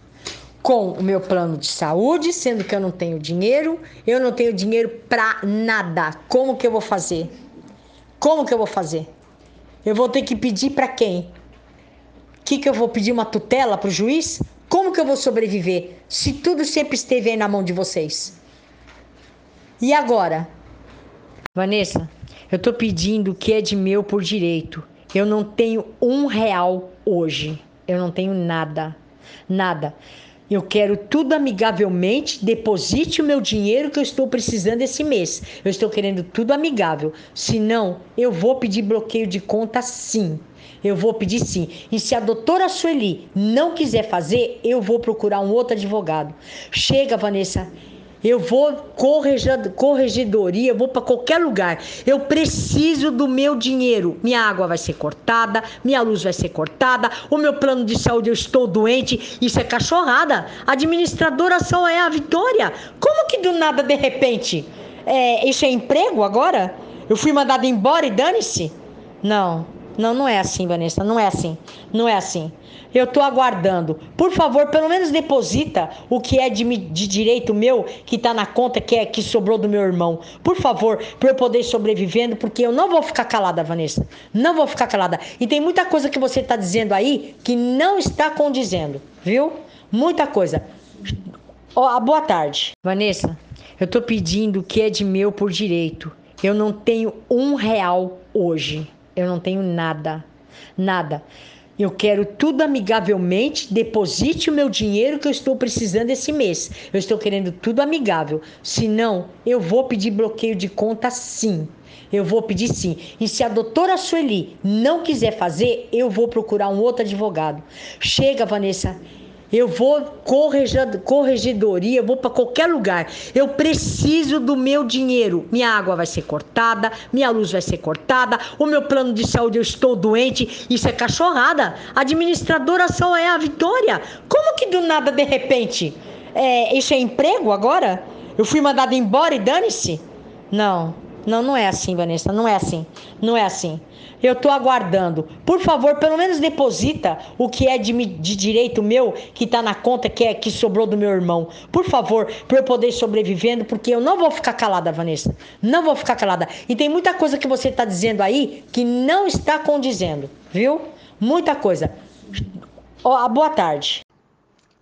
Com o meu plano de saúde, sendo que eu não tenho dinheiro, eu não tenho dinheiro para nada. Como que eu vou fazer? Como que eu vou fazer? Eu vou ter que pedir para quem? Que que eu vou pedir uma tutela para o juiz? Como que eu vou sobreviver se tudo sempre esteve aí na mão de vocês? E agora? Vanessa, eu tô pedindo o que é de meu por direito. Eu não tenho um real hoje. Eu não tenho nada. Nada. Eu quero tudo amigavelmente. Deposite o meu dinheiro que eu estou precisando esse mês. Eu estou querendo tudo amigável. Senão, eu vou pedir bloqueio de conta sim. Eu vou pedir sim. E se a doutora Sueli não quiser fazer, eu vou procurar um outro advogado. Chega, Vanessa. Eu vou corregedoria, eu vou para qualquer lugar. Eu preciso do meu dinheiro. Minha água vai ser cortada, minha luz vai ser cortada, o meu plano de saúde eu estou doente. Isso é cachorrada. Administradora só é a Vitória. Como que do nada de repente? É, isso é emprego agora? Eu fui mandada embora e dane-se? Não, não, não é assim, Vanessa. Não é assim. Não é assim. Eu estou aguardando. Por favor, pelo menos deposita o que é de, de direito meu que está na conta que é que sobrou do meu irmão. Por favor, para eu poder ir sobrevivendo, porque eu não vou ficar calada, Vanessa. Não vou ficar calada. E tem muita coisa que você está dizendo aí que não está condizendo, viu? Muita coisa. Oh, boa tarde. Vanessa, eu estou pedindo o que é de meu por direito. Eu não tenho um real hoje. Eu não tenho nada. Nada. Eu quero tudo amigavelmente. Deposite o meu dinheiro que eu estou precisando esse mês. Eu estou querendo tudo amigável. Senão, eu vou pedir bloqueio de conta sim. Eu vou pedir sim. E se a doutora Sueli não quiser fazer, eu vou procurar um outro advogado. Chega, Vanessa. Eu vou corregedoria, eu vou para qualquer lugar. Eu preciso do meu dinheiro. Minha água vai ser cortada, minha luz vai ser cortada, o meu plano de saúde eu estou doente. Isso é cachorrada. Administradora só é a Vitória. Como que do nada de repente? É, isso é emprego agora? Eu fui mandada embora e dane-se? Não, não, não é assim, Vanessa, não é assim. Não é assim. Eu estou aguardando. Por favor, pelo menos deposita o que é de, de direito meu, que está na conta que, é, que sobrou do meu irmão. Por favor, para eu poder ir sobrevivendo, porque eu não vou ficar calada, Vanessa. Não vou ficar calada. E tem muita coisa que você está dizendo aí que não está condizendo, viu? Muita coisa. Oh, boa tarde.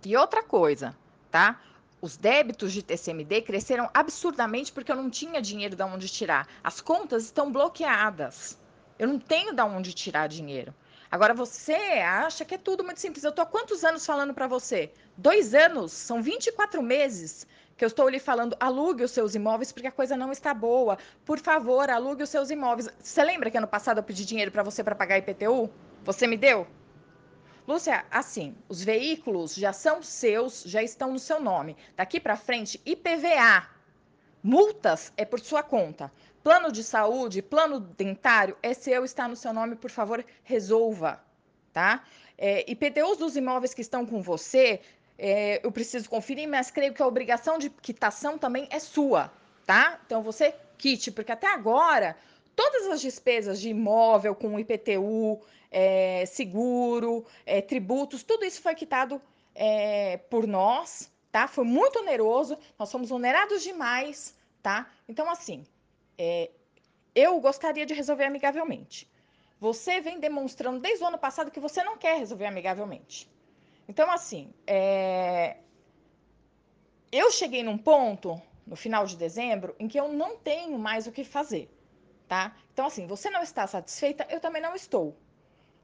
E outra coisa, tá? Os débitos de TCMD cresceram absurdamente porque eu não tinha dinheiro de onde tirar. As contas estão bloqueadas. Eu não tenho de onde tirar dinheiro. Agora você acha que é tudo muito simples. Eu estou há quantos anos falando para você? Dois anos, são 24 meses que eu estou lhe falando, alugue os seus imóveis porque a coisa não está boa. Por favor, alugue os seus imóveis. Você lembra que ano passado eu pedi dinheiro para você para pagar IPTU? Você me deu? Lúcia, assim, os veículos já são seus, já estão no seu nome. Daqui para frente, IPVA, multas é por sua conta. Plano de saúde, plano dentário, é seu, está no seu nome, por favor, resolva, tá? É, IPTUs dos imóveis que estão com você, é, eu preciso conferir, mas creio que a obrigação de quitação também é sua, tá? Então você quite, porque até agora todas as despesas de imóvel com IPTU, é, seguro, é, tributos, tudo isso foi quitado é, por nós, tá? Foi muito oneroso, nós somos onerados demais, tá? Então, assim, é, eu gostaria de resolver amigavelmente. Você vem demonstrando desde o ano passado que você não quer resolver amigavelmente. Então, assim, é... eu cheguei num ponto, no final de dezembro, em que eu não tenho mais o que fazer, tá? Então, assim, você não está satisfeita, eu também não estou.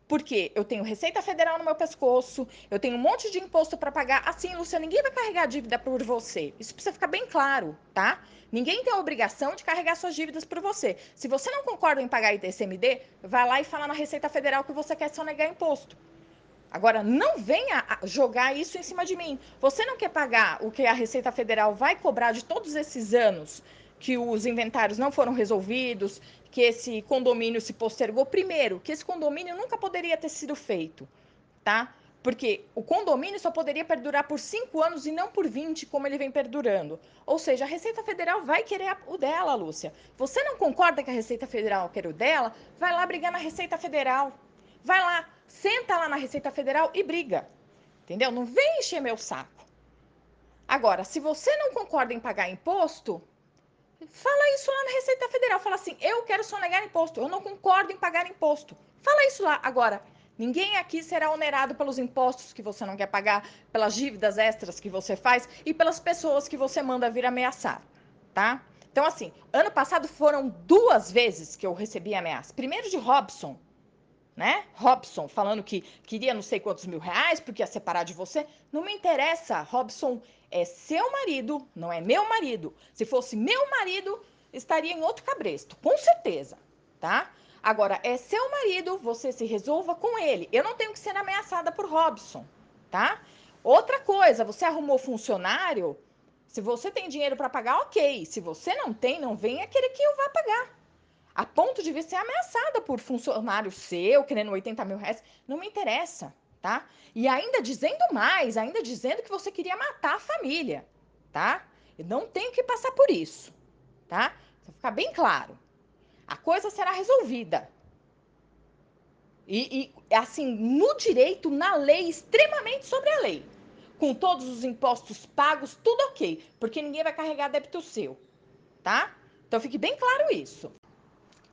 Porque eu tenho Receita Federal no meu pescoço, eu tenho um monte de imposto para pagar. Assim, Lúcia, ninguém vai carregar dívida por você. Isso precisa ficar bem claro, tá? Ninguém tem a obrigação de carregar suas dívidas por você. Se você não concorda em pagar ITCMD, vai lá e fala na Receita Federal que você quer sonegar imposto. Agora, não venha jogar isso em cima de mim. Você não quer pagar o que a Receita Federal vai cobrar de todos esses anos que os inventários não foram resolvidos, que esse condomínio se postergou. Primeiro, que esse condomínio nunca poderia ter sido feito, tá? Porque o condomínio só poderia perdurar por cinco anos e não por 20, como ele vem perdurando. Ou seja, a Receita Federal vai querer o dela, Lúcia. Você não concorda que a Receita Federal quer o dela? Vai lá brigar na Receita Federal. Vai lá, senta lá na Receita Federal e briga. Entendeu? Não vem encher meu saco. Agora, se você não concorda em pagar imposto, Fala isso lá na Receita Federal. Fala assim: eu quero sonegar imposto, eu não concordo em pagar imposto. Fala isso lá. Agora, ninguém aqui será onerado pelos impostos que você não quer pagar, pelas dívidas extras que você faz e pelas pessoas que você manda vir ameaçar, tá? Então, assim, ano passado foram duas vezes que eu recebi ameaça. Primeiro de Robson, né? Robson falando que queria não sei quantos mil reais porque ia separar de você. Não me interessa. Robson é seu marido, não é meu marido. Se fosse meu marido, estaria em outro cabresto, com certeza, tá? Agora, é seu marido, você se resolva com ele. Eu não tenho que ser ameaçada por Robson, tá? Outra coisa, você arrumou funcionário, se você tem dinheiro para pagar, ok. Se você não tem, não venha querer que eu vá pagar a ponto de ser ameaçada por funcionário seu, querendo 80 mil reais, não me interessa, tá? E ainda dizendo mais, ainda dizendo que você queria matar a família, tá? Eu não tenho que passar por isso, tá? Pra ficar bem claro. A coisa será resolvida. E, e, assim, no direito, na lei, extremamente sobre a lei. Com todos os impostos pagos, tudo ok. Porque ninguém vai carregar débito seu, tá? Então fique bem claro isso.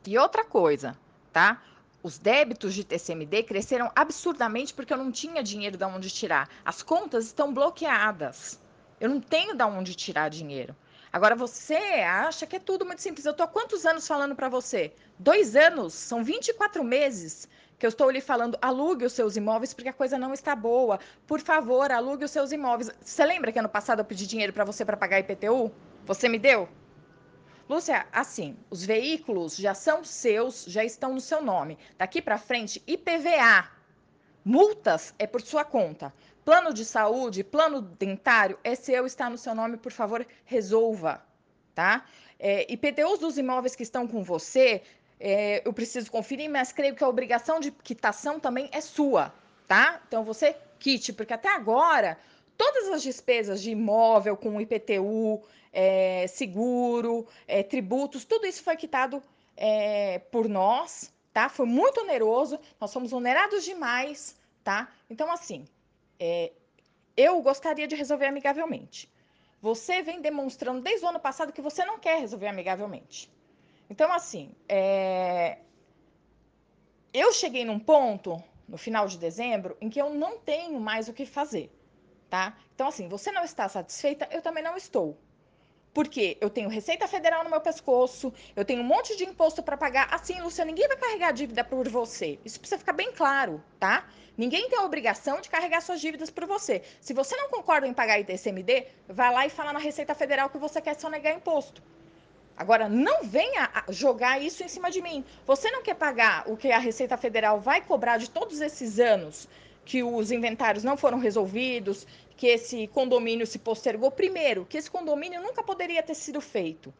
E outra coisa, tá? Os débitos de TCMD cresceram absurdamente porque eu não tinha dinheiro de onde tirar. As contas estão bloqueadas. Eu não tenho de onde tirar dinheiro. Agora você acha que é tudo muito simples. Eu tô há quantos anos falando para você? Dois anos, são 24 meses que eu estou lhe falando, alugue os seus imóveis porque a coisa não está boa. Por favor, alugue os seus imóveis. Você lembra que ano passado eu pedi dinheiro para você para pagar IPTU? Você me deu? Lúcia, assim, os veículos já são seus, já estão no seu nome. Daqui para frente, IPVA, multas é por sua conta. Plano de saúde, plano dentário é seu, está no seu nome, por favor, resolva, tá? É, IPTUs dos imóveis que estão com você, é, eu preciso conferir, mas creio que a obrigação de quitação também é sua, tá? Então você quite, porque até agora todas as despesas de imóvel com IPTU, é, seguro, é, tributos, tudo isso foi quitado é, por nós, tá? Foi muito oneroso, nós somos onerados demais, tá? Então, assim, é, eu gostaria de resolver amigavelmente. Você vem demonstrando desde o ano passado que você não quer resolver amigavelmente. Então, assim, é... eu cheguei num ponto, no final de dezembro, em que eu não tenho mais o que fazer, tá? Então, assim, você não está satisfeita, eu também não estou. Porque eu tenho Receita Federal no meu pescoço, eu tenho um monte de imposto para pagar. Assim, Lúcia, ninguém vai carregar dívida por você. Isso precisa ficar bem claro, tá? Ninguém tem a obrigação de carregar suas dívidas por você. Se você não concorda em pagar ITCMD, vai lá e fala na Receita Federal que você quer sonegar imposto. Agora, não venha jogar isso em cima de mim. Você não quer pagar o que a Receita Federal vai cobrar de todos esses anos que os inventários não foram resolvidos, que esse condomínio se postergou. Primeiro, que esse condomínio nunca poderia ter sido feito,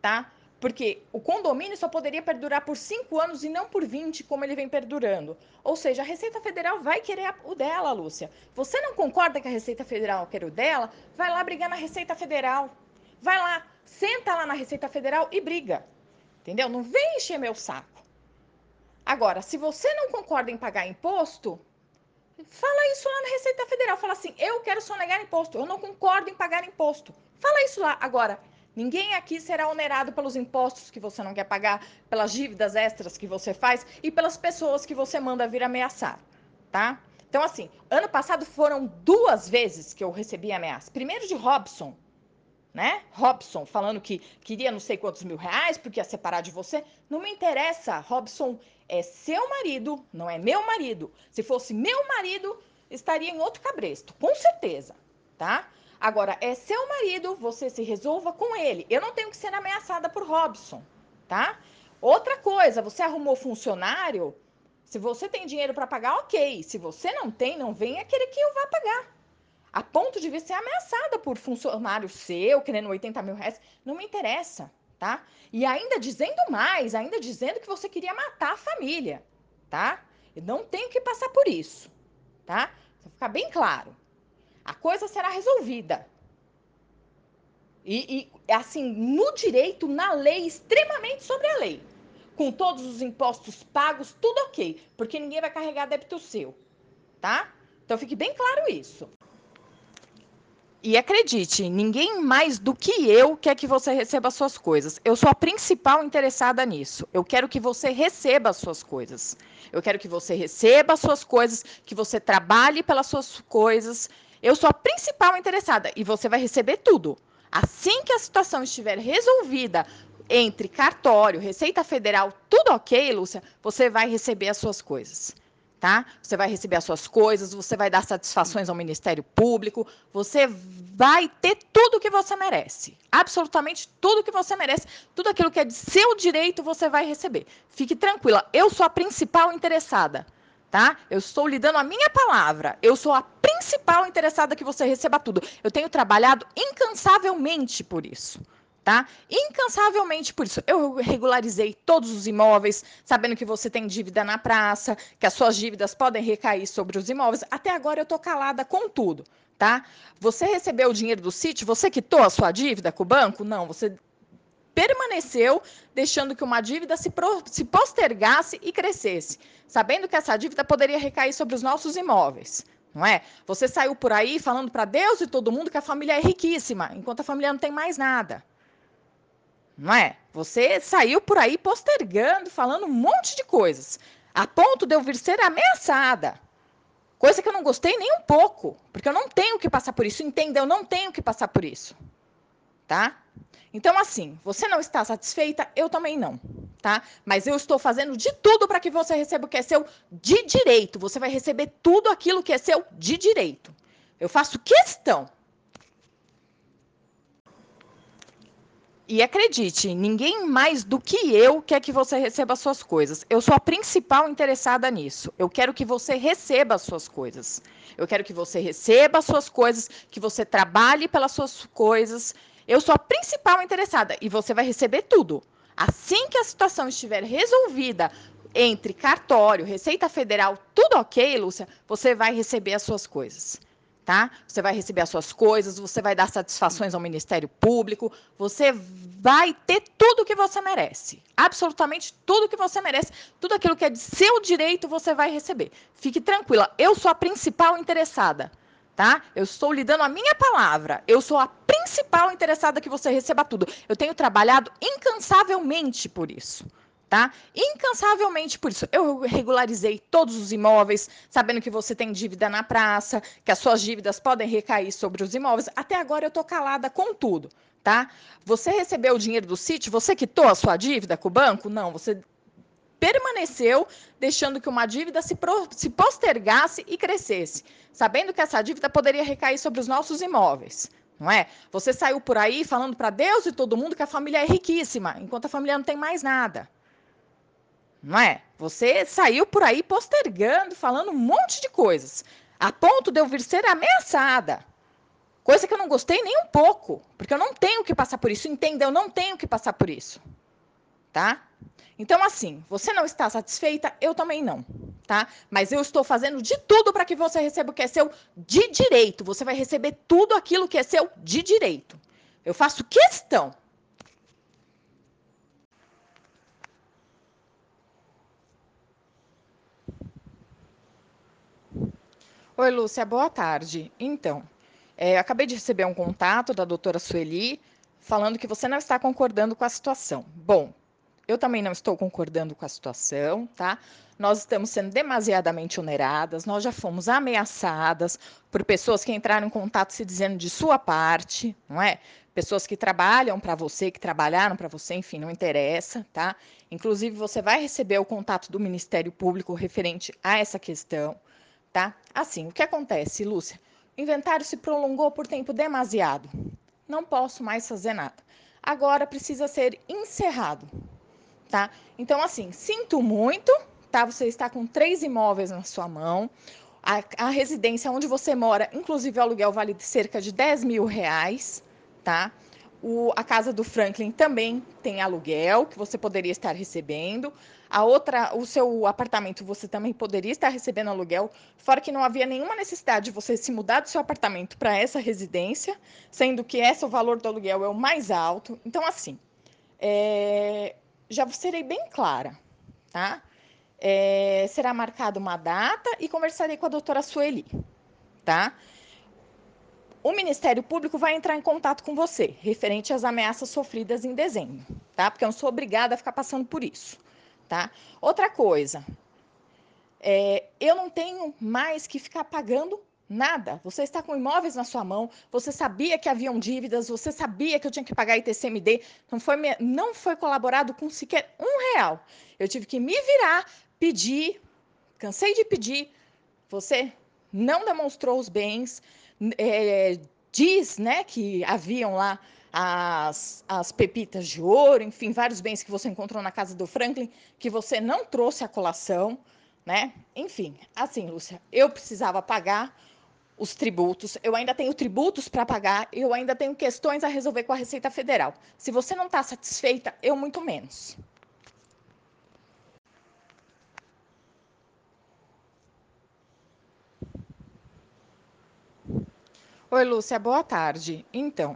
tá? Porque o condomínio só poderia perdurar por cinco anos e não por 20, como ele vem perdurando. Ou seja, a Receita Federal vai querer o dela, Lúcia. Você não concorda que a Receita Federal quer o dela? Vai lá brigar na Receita Federal. Vai lá, senta lá na Receita Federal e briga. Entendeu? Não vem encher meu saco. Agora, se você não concorda em pagar imposto, fala isso lá na Receita Federal. Fala assim: eu quero sonegar imposto, eu não concordo em pagar imposto. Fala isso lá. Agora, ninguém aqui será onerado pelos impostos que você não quer pagar, pelas dívidas extras que você faz e pelas pessoas que você manda vir ameaçar, tá? Então, assim, ano passado foram duas vezes que eu recebi ameaça. Primeiro de Robson, né? Robson falando que queria não sei quantos mil reais porque ia separar de você. Não me interessa. Robson é seu marido, não é meu marido. Se fosse meu marido, estaria em outro cabresto, com certeza, tá? Agora, é seu marido, você se resolva com ele. Eu não tenho que ser ameaçada por Robson, tá? Outra coisa, você arrumou funcionário, se você tem dinheiro para pagar, ok. Se você não tem, não venha querer que eu vá pagar a ponto de ser ameaçada por funcionário seu, querendo 80 mil reais, não me interessa, tá? E ainda dizendo mais, ainda dizendo que você queria matar a família, tá? Eu não tenho que passar por isso, tá? Pra ficar bem claro. A coisa será resolvida. E, e, assim, no direito, na lei, extremamente sobre a lei. Com todos os impostos pagos, tudo ok. Porque ninguém vai carregar débito seu, tá? Então fique bem claro isso. E acredite, ninguém mais do que eu quer que você receba suas coisas. Eu sou a principal interessada nisso. Eu quero que você receba as suas coisas. Eu quero que você receba as suas coisas, que você trabalhe pelas suas coisas. Eu sou a principal interessada e você vai receber tudo. Assim que a situação estiver resolvida entre cartório, Receita Federal, tudo ok, Lúcia, você vai receber as suas coisas tá? Você vai receber as suas coisas, você vai dar satisfações ao Ministério Público, você vai ter tudo o que você merece. Absolutamente tudo que você merece, tudo aquilo que é de seu direito, você vai receber. Fique tranquila, eu sou a principal interessada, tá? Eu estou lhe dando a minha palavra. Eu sou a principal interessada que você receba tudo. Eu tenho trabalhado incansavelmente por isso tá? Incansavelmente por isso. Eu regularizei todos os imóveis, sabendo que você tem dívida na praça, que as suas dívidas podem recair sobre os imóveis. Até agora eu tô calada com tudo, tá? Você recebeu o dinheiro do sítio, você quitou a sua dívida com o banco? Não, você permaneceu deixando que uma dívida se, pro, se postergasse e crescesse, sabendo que essa dívida poderia recair sobre os nossos imóveis. Não é? Você saiu por aí falando para Deus e todo mundo que a família é riquíssima, enquanto a família não tem mais nada não é? Você saiu por aí postergando, falando um monte de coisas, a ponto de eu vir ser ameaçada. Coisa que eu não gostei nem um pouco, porque eu não tenho que passar por isso, entenda, eu não tenho que passar por isso. Tá? Então, assim, você não está satisfeita, eu também não. tá? Mas eu estou fazendo de tudo para que você receba o que é seu de direito. Você vai receber tudo aquilo que é seu de direito. Eu faço questão. E acredite, ninguém mais do que eu quer que você receba as suas coisas. Eu sou a principal interessada nisso. Eu quero que você receba as suas coisas. Eu quero que você receba as suas coisas, que você trabalhe pelas suas coisas. Eu sou a principal interessada e você vai receber tudo. Assim que a situação estiver resolvida entre cartório, Receita Federal, tudo ok, Lúcia, você vai receber as suas coisas tá? Você vai receber as suas coisas, você vai dar satisfações ao Ministério Público, você vai ter tudo o que você merece. Absolutamente tudo o que você merece, tudo aquilo que é de seu direito você vai receber. Fique tranquila, eu sou a principal interessada. Tá? Eu estou lhe dando a minha palavra. Eu sou a principal interessada que você receba tudo. Eu tenho trabalhado incansavelmente por isso tá? Incansavelmente por isso. Eu regularizei todos os imóveis, sabendo que você tem dívida na praça, que as suas dívidas podem recair sobre os imóveis. Até agora eu tô calada com tudo, tá? Você recebeu o dinheiro do sítio, você quitou a sua dívida com o banco? Não, você permaneceu deixando que uma dívida se, pro, se postergasse e crescesse, sabendo que essa dívida poderia recair sobre os nossos imóveis. Não é? Você saiu por aí falando para Deus e todo mundo que a família é riquíssima, enquanto a família não tem mais nada não é? Você saiu por aí postergando, falando um monte de coisas, a ponto de eu vir ser ameaçada. Coisa que eu não gostei nem um pouco, porque eu não tenho que passar por isso, entenda, eu não tenho que passar por isso. Tá? Então, assim, você não está satisfeita, eu também não, tá? Mas eu estou fazendo de tudo para que você receba o que é seu de direito. Você vai receber tudo aquilo que é seu de direito. Eu faço questão Oi, Lúcia, boa tarde. Então, é, acabei de receber um contato da doutora Sueli falando que você não está concordando com a situação. Bom, eu também não estou concordando com a situação, tá? Nós estamos sendo demasiadamente oneradas, nós já fomos ameaçadas por pessoas que entraram em contato se dizendo de sua parte, não é? Pessoas que trabalham para você, que trabalharam para você, enfim, não interessa, tá? Inclusive, você vai receber o contato do Ministério Público referente a essa questão tá? Assim, o que acontece, Lúcia? O inventário se prolongou por tempo demasiado. Não posso mais fazer nada. Agora precisa ser encerrado, tá? Então, assim, sinto muito, tá? Você está com três imóveis na sua mão. A, a residência onde você mora, inclusive o aluguel vale cerca de 10 mil reais, tá? O, a casa do Franklin também tem aluguel que você poderia estar recebendo. A outra, o seu apartamento você também poderia estar recebendo aluguel, fora que não havia nenhuma necessidade de você se mudar do seu apartamento para essa residência, sendo que esse o valor do aluguel é o mais alto. Então, assim, é, já serei bem clara, tá? É, será marcada uma data e conversarei com a doutora Sueli, tá? O Ministério Público vai entrar em contato com você, referente às ameaças sofridas em dezembro, tá? Porque eu não sou obrigada a ficar passando por isso, tá? Outra coisa, é, eu não tenho mais que ficar pagando nada. Você está com imóveis na sua mão, você sabia que haviam dívidas, você sabia que eu tinha que pagar ITCMD, não foi, não foi colaborado com sequer um real. Eu tive que me virar, pedir, cansei de pedir, você não demonstrou os bens, é, diz né, que haviam lá as, as pepitas de ouro, enfim, vários bens que você encontrou na casa do Franklin, que você não trouxe à colação, né? Enfim, assim, Lúcia, eu precisava pagar os tributos, eu ainda tenho tributos para pagar, eu ainda tenho questões a resolver com a Receita Federal. Se você não está satisfeita, eu muito menos. Oi, Lúcia, boa tarde. Então,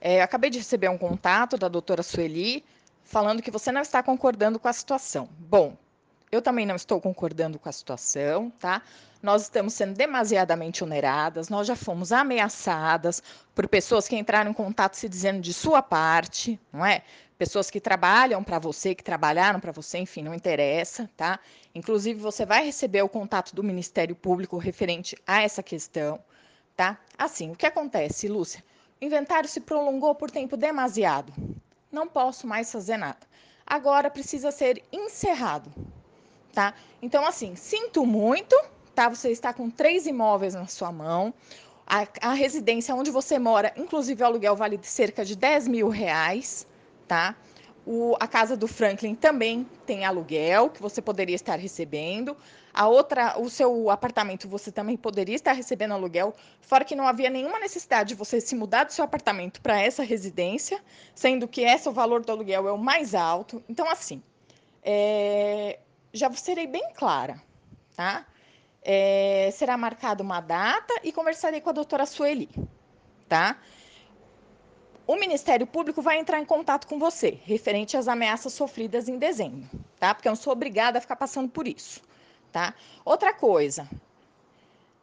é, acabei de receber um contato da doutora Sueli falando que você não está concordando com a situação. Bom, eu também não estou concordando com a situação, tá? Nós estamos sendo demasiadamente oneradas, nós já fomos ameaçadas por pessoas que entraram em contato se dizendo de sua parte, não é? Pessoas que trabalham para você, que trabalharam para você, enfim, não interessa, tá? Inclusive, você vai receber o contato do Ministério Público referente a essa questão tá? Assim, o que acontece, Lúcia? O inventário se prolongou por tempo demasiado. Não posso mais fazer nada. agora precisa ser encerrado, tá? Então, assim, sinto muito, tá? Você está com três imóveis na sua mão. A, a residência onde você mora, inclusive o aluguel vale cerca de 10 mil reais, tá? O, a casa do Franklin também tem aluguel que você poderia estar recebendo. A outra, o seu apartamento você também poderia estar recebendo aluguel, fora que não havia nenhuma necessidade de você se mudar do seu apartamento para essa residência, sendo que esse o valor do aluguel é o mais alto. Então, assim, é, já serei bem clara, tá? É, será marcada uma data e conversarei com a doutora Sueli, tá? o Ministério Público vai entrar em contato com você, referente às ameaças sofridas em dezembro, tá? Porque eu não sou obrigada a ficar passando por isso, tá? Outra coisa,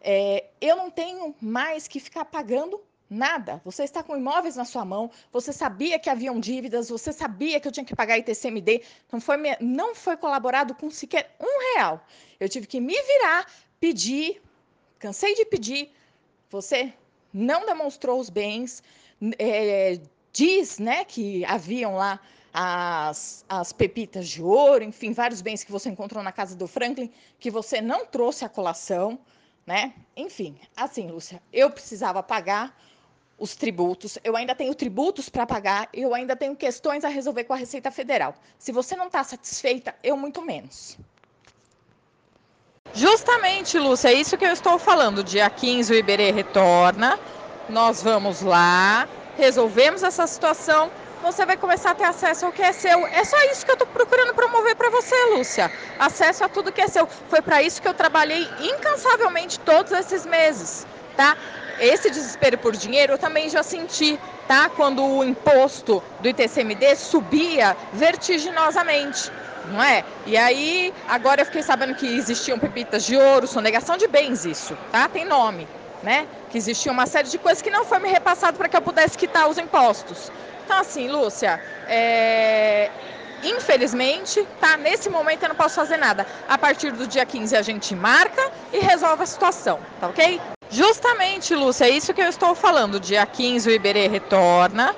é, eu não tenho mais que ficar pagando nada. Você está com imóveis na sua mão, você sabia que haviam dívidas, você sabia que eu tinha que pagar ITCMD, não foi, não foi colaborado com sequer um real. Eu tive que me virar, pedir, cansei de pedir, você não demonstrou os bens, é, diz né, que haviam lá as, as pepitas de ouro, enfim, vários bens que você encontrou na casa do Franklin, que você não trouxe à colação, né? Enfim, assim, Lúcia, eu precisava pagar os tributos, eu ainda tenho tributos para pagar, eu ainda tenho questões a resolver com a Receita Federal. Se você não está satisfeita, eu muito menos. Justamente, Lúcia, é isso que eu estou falando. Dia 15 o Iberê retorna nós vamos lá, resolvemos essa situação, você vai começar a ter acesso ao que é seu. É só isso que eu estou procurando promover para você, Lúcia. Acesso a tudo que é seu. Foi para isso que eu trabalhei incansavelmente todos esses meses, tá? Esse desespero por dinheiro eu também já senti, tá? Quando o imposto do ITCMD subia vertiginosamente não é? E aí, agora eu fiquei sabendo que existiam pepitas de ouro, sonegação de bens isso, tá? Tem nome né? Que existia uma série de coisas que não foi me repassado para que eu pudesse quitar os impostos. Então, assim, Lúcia, é... infelizmente, tá? Nesse momento eu não posso fazer nada. A partir do dia 15 a gente marca e resolve a situação, tá ok? Justamente, Lúcia, é isso que eu estou falando. Dia 15 o Iberê retorna,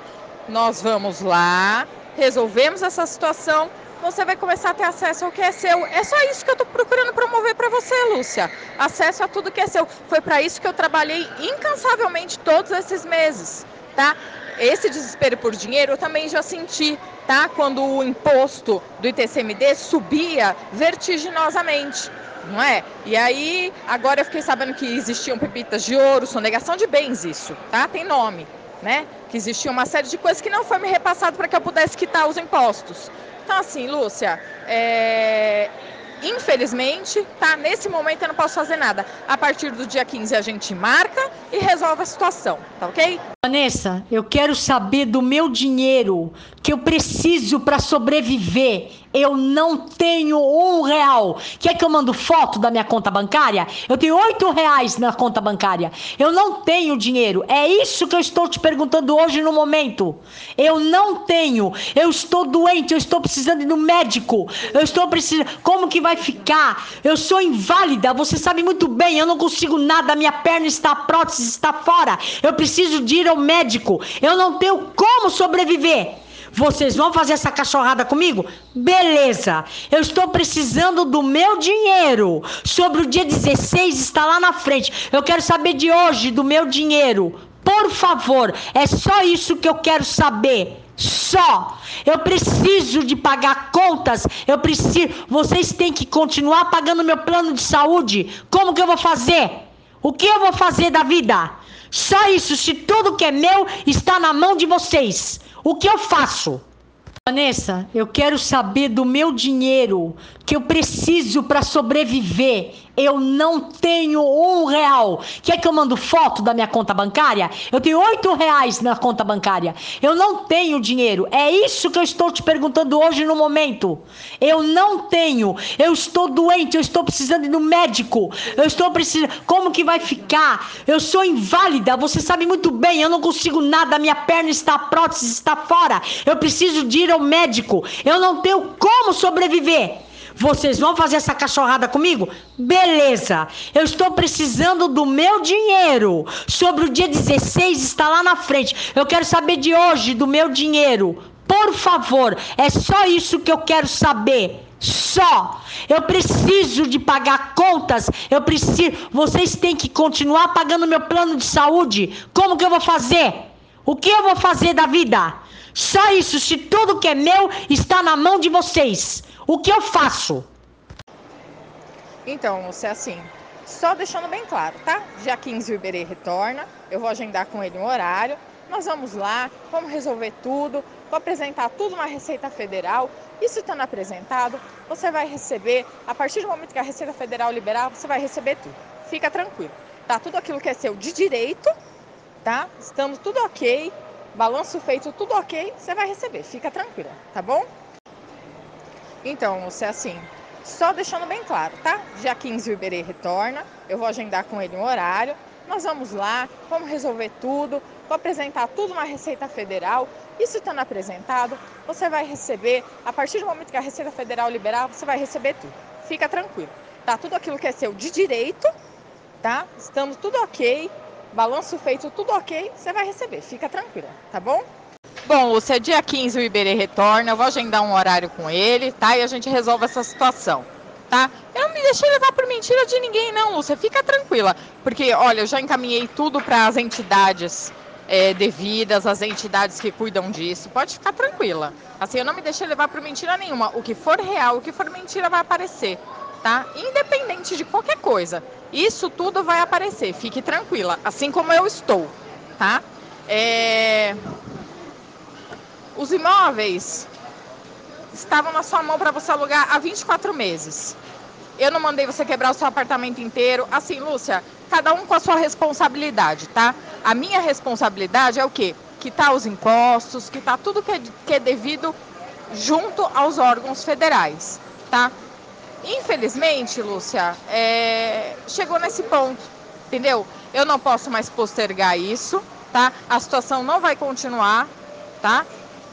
nós vamos lá, resolvemos essa situação você vai começar a ter acesso ao que é seu. É só isso que eu estou procurando promover para você, Lúcia. Acesso a tudo que é seu. Foi para isso que eu trabalhei incansavelmente todos esses meses, tá? Esse desespero por dinheiro eu também já senti, tá? Quando o imposto do ITCMD subia vertiginosamente não é? E aí, agora eu fiquei sabendo que existiam pepitas de ouro, sonegação de bens, isso, tá? Tem nome, né? Que existia uma série de coisas que não foi me repassado para que eu pudesse quitar os impostos. Então, assim, Lúcia, é... infelizmente, tá? Nesse momento eu não posso fazer nada. A partir do dia 15 a gente marca e resolve a situação, tá ok? Vanessa, eu quero saber do meu dinheiro que eu preciso para sobreviver. Eu não tenho um real. Quer que eu mando foto da minha conta bancária? Eu tenho oito reais na conta bancária. Eu não tenho dinheiro. É isso que eu estou te perguntando hoje no momento. Eu não tenho. Eu estou doente. Eu estou precisando ir no médico. Eu estou precisando. Como que vai ficar? Eu sou inválida. Você sabe muito bem. Eu não consigo nada. Minha perna está prótese está fora. Eu preciso de ir ao médico. Eu não tenho como sobreviver. Vocês vão fazer essa cachorrada comigo? Beleza. Eu estou precisando do meu dinheiro. Sobre o dia 16 está lá na frente. Eu quero saber de hoje do meu dinheiro. Por favor, é só isso que eu quero saber. Só. Eu preciso de pagar contas. Eu preciso. Vocês têm que continuar pagando meu plano de saúde. Como que eu vou fazer? O que eu vou fazer da vida? Só isso, se tudo que é meu está na mão de vocês. O que eu faço? Vanessa, eu quero saber do meu dinheiro que eu preciso para sobreviver eu não tenho um real. Quer que eu mando foto da minha conta bancária? Eu tenho oito reais na conta bancária. Eu não tenho dinheiro. É isso que eu estou te perguntando hoje no momento. Eu não tenho. Eu estou doente. Eu estou precisando ir no médico. Eu estou precisando. Como que vai ficar? Eu sou inválida. Você sabe muito bem. Eu não consigo nada. Minha perna está prótese está fora. Eu preciso de ir ao médico. Eu não tenho como sobreviver. Vocês vão fazer essa cachorrada comigo? Beleza. Eu estou precisando do meu dinheiro. Sobre o dia 16 está lá na frente. Eu quero saber de hoje do meu dinheiro. Por favor, é só isso que eu quero saber. Só. Eu preciso de pagar contas. Eu preciso. Vocês têm que continuar pagando meu plano de saúde. Como que eu vou fazer? O que eu vou fazer da vida? Só isso. Se tudo que é meu está na mão de vocês. O que eu faço? Então, você assim, só deixando bem claro, tá? Dia 15 o Iberê retorna, eu vou agendar com ele um horário, nós vamos lá, vamos resolver tudo, vou apresentar tudo na Receita Federal. Isso estando apresentado, você vai receber, a partir do momento que a Receita Federal liberar, você vai receber tudo. Fica tranquilo, tá? Tudo aquilo que é seu de direito, tá? Estando tudo ok, balanço feito, tudo ok, você vai receber. Fica tranquilo, tá bom? Então, você assim, só deixando bem claro, tá? Dia 15 o Iberê retorna, eu vou agendar com ele um horário, nós vamos lá, vamos resolver tudo, vou apresentar tudo na Receita Federal. Isso estando apresentado, você vai receber, a partir do momento que a Receita Federal liberar, você vai receber tudo. Fica tranquilo, tá? Tudo aquilo que é seu de direito, tá? Estando tudo ok, balanço feito, tudo ok, você vai receber. Fica tranquilo, tá bom? Bom, Lúcia, é dia 15 o Iberê retorna, eu vou agendar um horário com ele, tá? E a gente resolve essa situação, tá? Eu não me deixei levar por mentira de ninguém, não, Lúcia, fica tranquila. Porque, olha, eu já encaminhei tudo para as entidades é, devidas, as entidades que cuidam disso. Pode ficar tranquila. Assim, eu não me deixei levar por mentira nenhuma. O que for real, o que for mentira vai aparecer, tá? Independente de qualquer coisa. Isso tudo vai aparecer, fique tranquila. Assim como eu estou, tá? É... Os imóveis estavam na sua mão para você alugar há 24 meses. Eu não mandei você quebrar o seu apartamento inteiro. Assim, Lúcia, cada um com a sua responsabilidade, tá? A minha responsabilidade é o quê? Quitar os impostos, quitar tudo que é, que é devido junto aos órgãos federais, tá? Infelizmente, Lúcia, é... chegou nesse ponto, entendeu? Eu não posso mais postergar isso, tá? A situação não vai continuar, tá?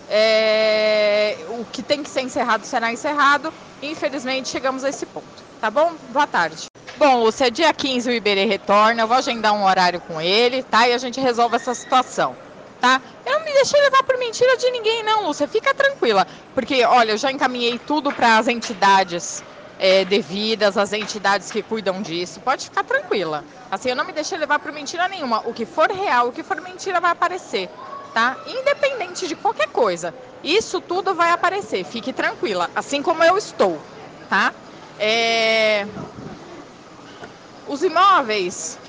É, o que tem que ser encerrado será encerrado. Infelizmente, chegamos a esse ponto. Tá bom? Boa tarde. Bom, Lúcia, dia 15 o Iberê retorna. Eu vou agendar um horário com ele, tá? E a gente resolve essa situação, tá? Eu não me deixei levar por mentira de ninguém, não, Lúcia. Fica tranquila. Porque, olha, eu já encaminhei tudo para as entidades é, devidas, as entidades que cuidam disso. Pode ficar tranquila. Assim, eu não me deixei levar por mentira nenhuma. O que for real, o que for mentira vai aparecer tá? Independente de qualquer coisa. Isso tudo vai aparecer, fique tranquila, assim como eu estou, tá? É... Os imóveis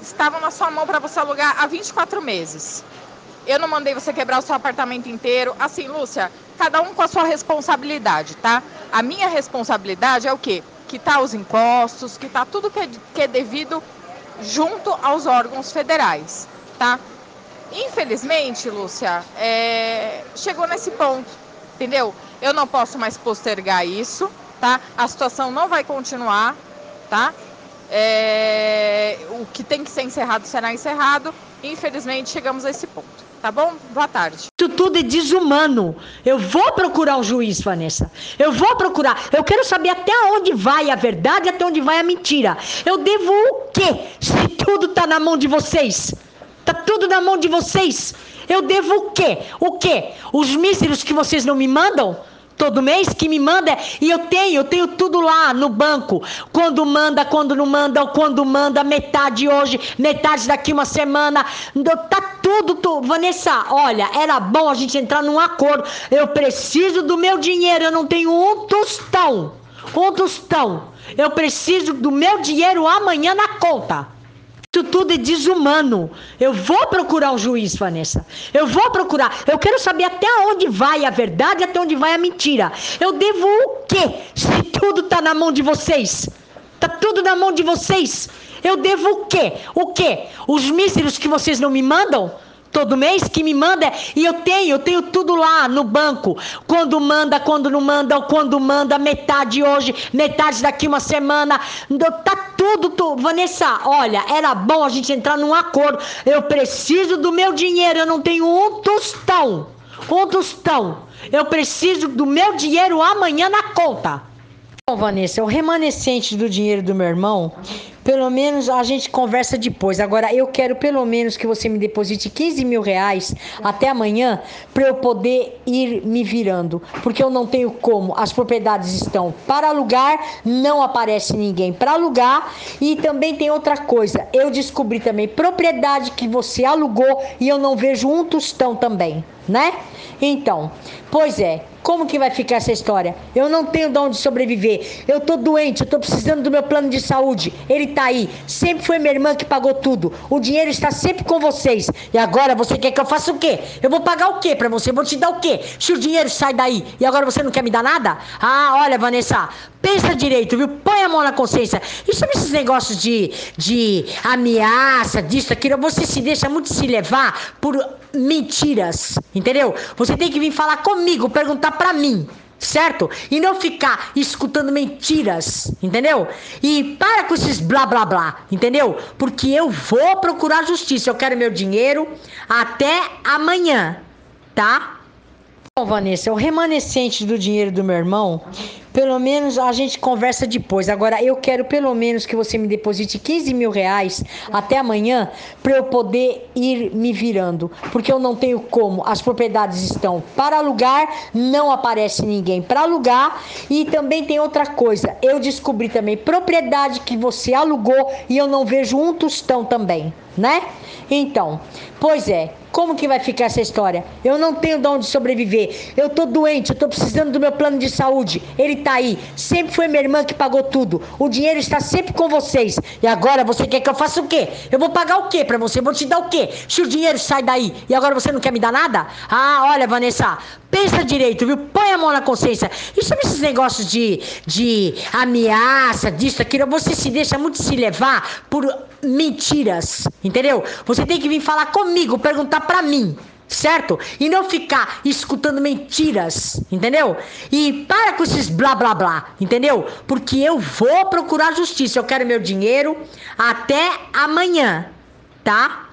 estavam na sua mão para você alugar há 24 meses. Eu não mandei você quebrar o seu apartamento inteiro. Assim, Lúcia, cada um com a sua responsabilidade, tá? A minha responsabilidade é o quê? Quitar os impostos, quitar tudo que é, que é devido junto aos órgãos federais, tá? Infelizmente, Lúcia, é... chegou nesse ponto, entendeu? Eu não posso mais postergar isso, tá? A situação não vai continuar, tá? É... O que tem que ser encerrado será encerrado. Infelizmente, chegamos a esse ponto. Tá bom? Boa tarde. Isso tudo é desumano. Eu vou procurar o juiz, Vanessa. Eu vou procurar. Eu quero saber até onde vai a verdade, até onde vai a mentira. Eu devo o quê? Se tudo tá na mão de vocês. Tudo na mão de vocês. Eu devo o quê? O quê? Os míseros que vocês não me mandam? Todo mês que me manda e eu tenho, eu tenho tudo lá no banco. Quando manda, quando não manda, quando manda, metade hoje, metade daqui uma semana. Tá tudo, tudo. Vanessa, olha, era bom a gente entrar num acordo. Eu preciso do meu dinheiro, eu não tenho um tostão. Um tostão. Eu preciso do meu dinheiro amanhã na conta. Isso tudo é desumano. Eu vou procurar o juiz, Vanessa. Eu vou procurar. Eu quero saber até onde vai a verdade, até onde vai a mentira. Eu devo o quê? Se tudo tá na mão de vocês. Tá tudo na mão de vocês. Eu devo o quê? O quê? Os mísseis que vocês não me mandam? Todo mês que me manda e eu tenho, eu tenho tudo lá no banco. Quando manda, quando não manda, quando manda, metade hoje, metade daqui uma semana. Tá tudo, tudo. Vanessa, olha, era bom a gente entrar num acordo. Eu preciso do meu dinheiro, eu não tenho um tostão. Um tostão. Eu preciso do meu dinheiro amanhã na conta. Bom, Vanessa, o remanescente do dinheiro do meu irmão, pelo menos a gente conversa depois. Agora, eu quero pelo menos que você me deposite 15 mil reais até amanhã para eu poder ir me virando. Porque eu não tenho como. As propriedades estão para alugar, não aparece ninguém para alugar. E também tem outra coisa. Eu descobri também propriedade que você alugou e eu não vejo um tostão também, né? Então, pois é, como que vai ficar essa história? Eu não tenho de onde sobreviver. Eu tô doente, eu tô precisando do meu plano de saúde. Ele tá aí. Sempre foi minha irmã que pagou tudo. O dinheiro está sempre com vocês. E agora você quer que eu faça o quê? Eu vou pagar o quê para você? Vou te dar o quê? Se o dinheiro sai daí e agora você não quer me dar nada? Ah, olha, Vanessa, pensa direito, viu? Põe a mão na consciência. E sobre esses negócios de, de ameaça, disso, aquilo, você se deixa muito se levar por mentiras, entendeu? Você tem que vir falar comigo, perguntar pra mim, certo? E não ficar escutando mentiras, entendeu? E para com esses blá blá blá, entendeu? Porque eu vou procurar justiça, eu quero meu dinheiro até amanhã, tá? Bom, Vanessa, o remanescente do dinheiro do meu irmão, pelo menos a gente conversa depois. Agora, eu quero pelo menos que você me deposite 15 mil reais até amanhã para eu poder ir me virando. Porque eu não tenho como. As propriedades estão para alugar, não aparece ninguém para alugar. E também tem outra coisa. Eu descobri também propriedade que você alugou e eu não vejo um tostão também, né? Então, pois é, como que vai ficar essa história? Eu não tenho de onde sobreviver. Eu tô doente, eu tô precisando do meu plano de saúde. Ele tá aí. Sempre foi minha irmã que pagou tudo. O dinheiro está sempre com vocês. E agora você quer que eu faça o quê? Eu vou pagar o quê para você? Vou te dar o quê? Se o dinheiro sai daí e agora você não quer me dar nada? Ah, olha, Vanessa, pensa direito, viu? Põe a mão na consciência. E sobre esses negócios de, de ameaça, disso, aquilo, você se deixa muito se levar por mentiras, entendeu? Você tem que vir falar comigo, perguntar para mim, certo? E não ficar escutando mentiras, entendeu? E para com esses blá blá blá, entendeu? Porque eu vou procurar justiça, eu quero meu dinheiro até amanhã, tá?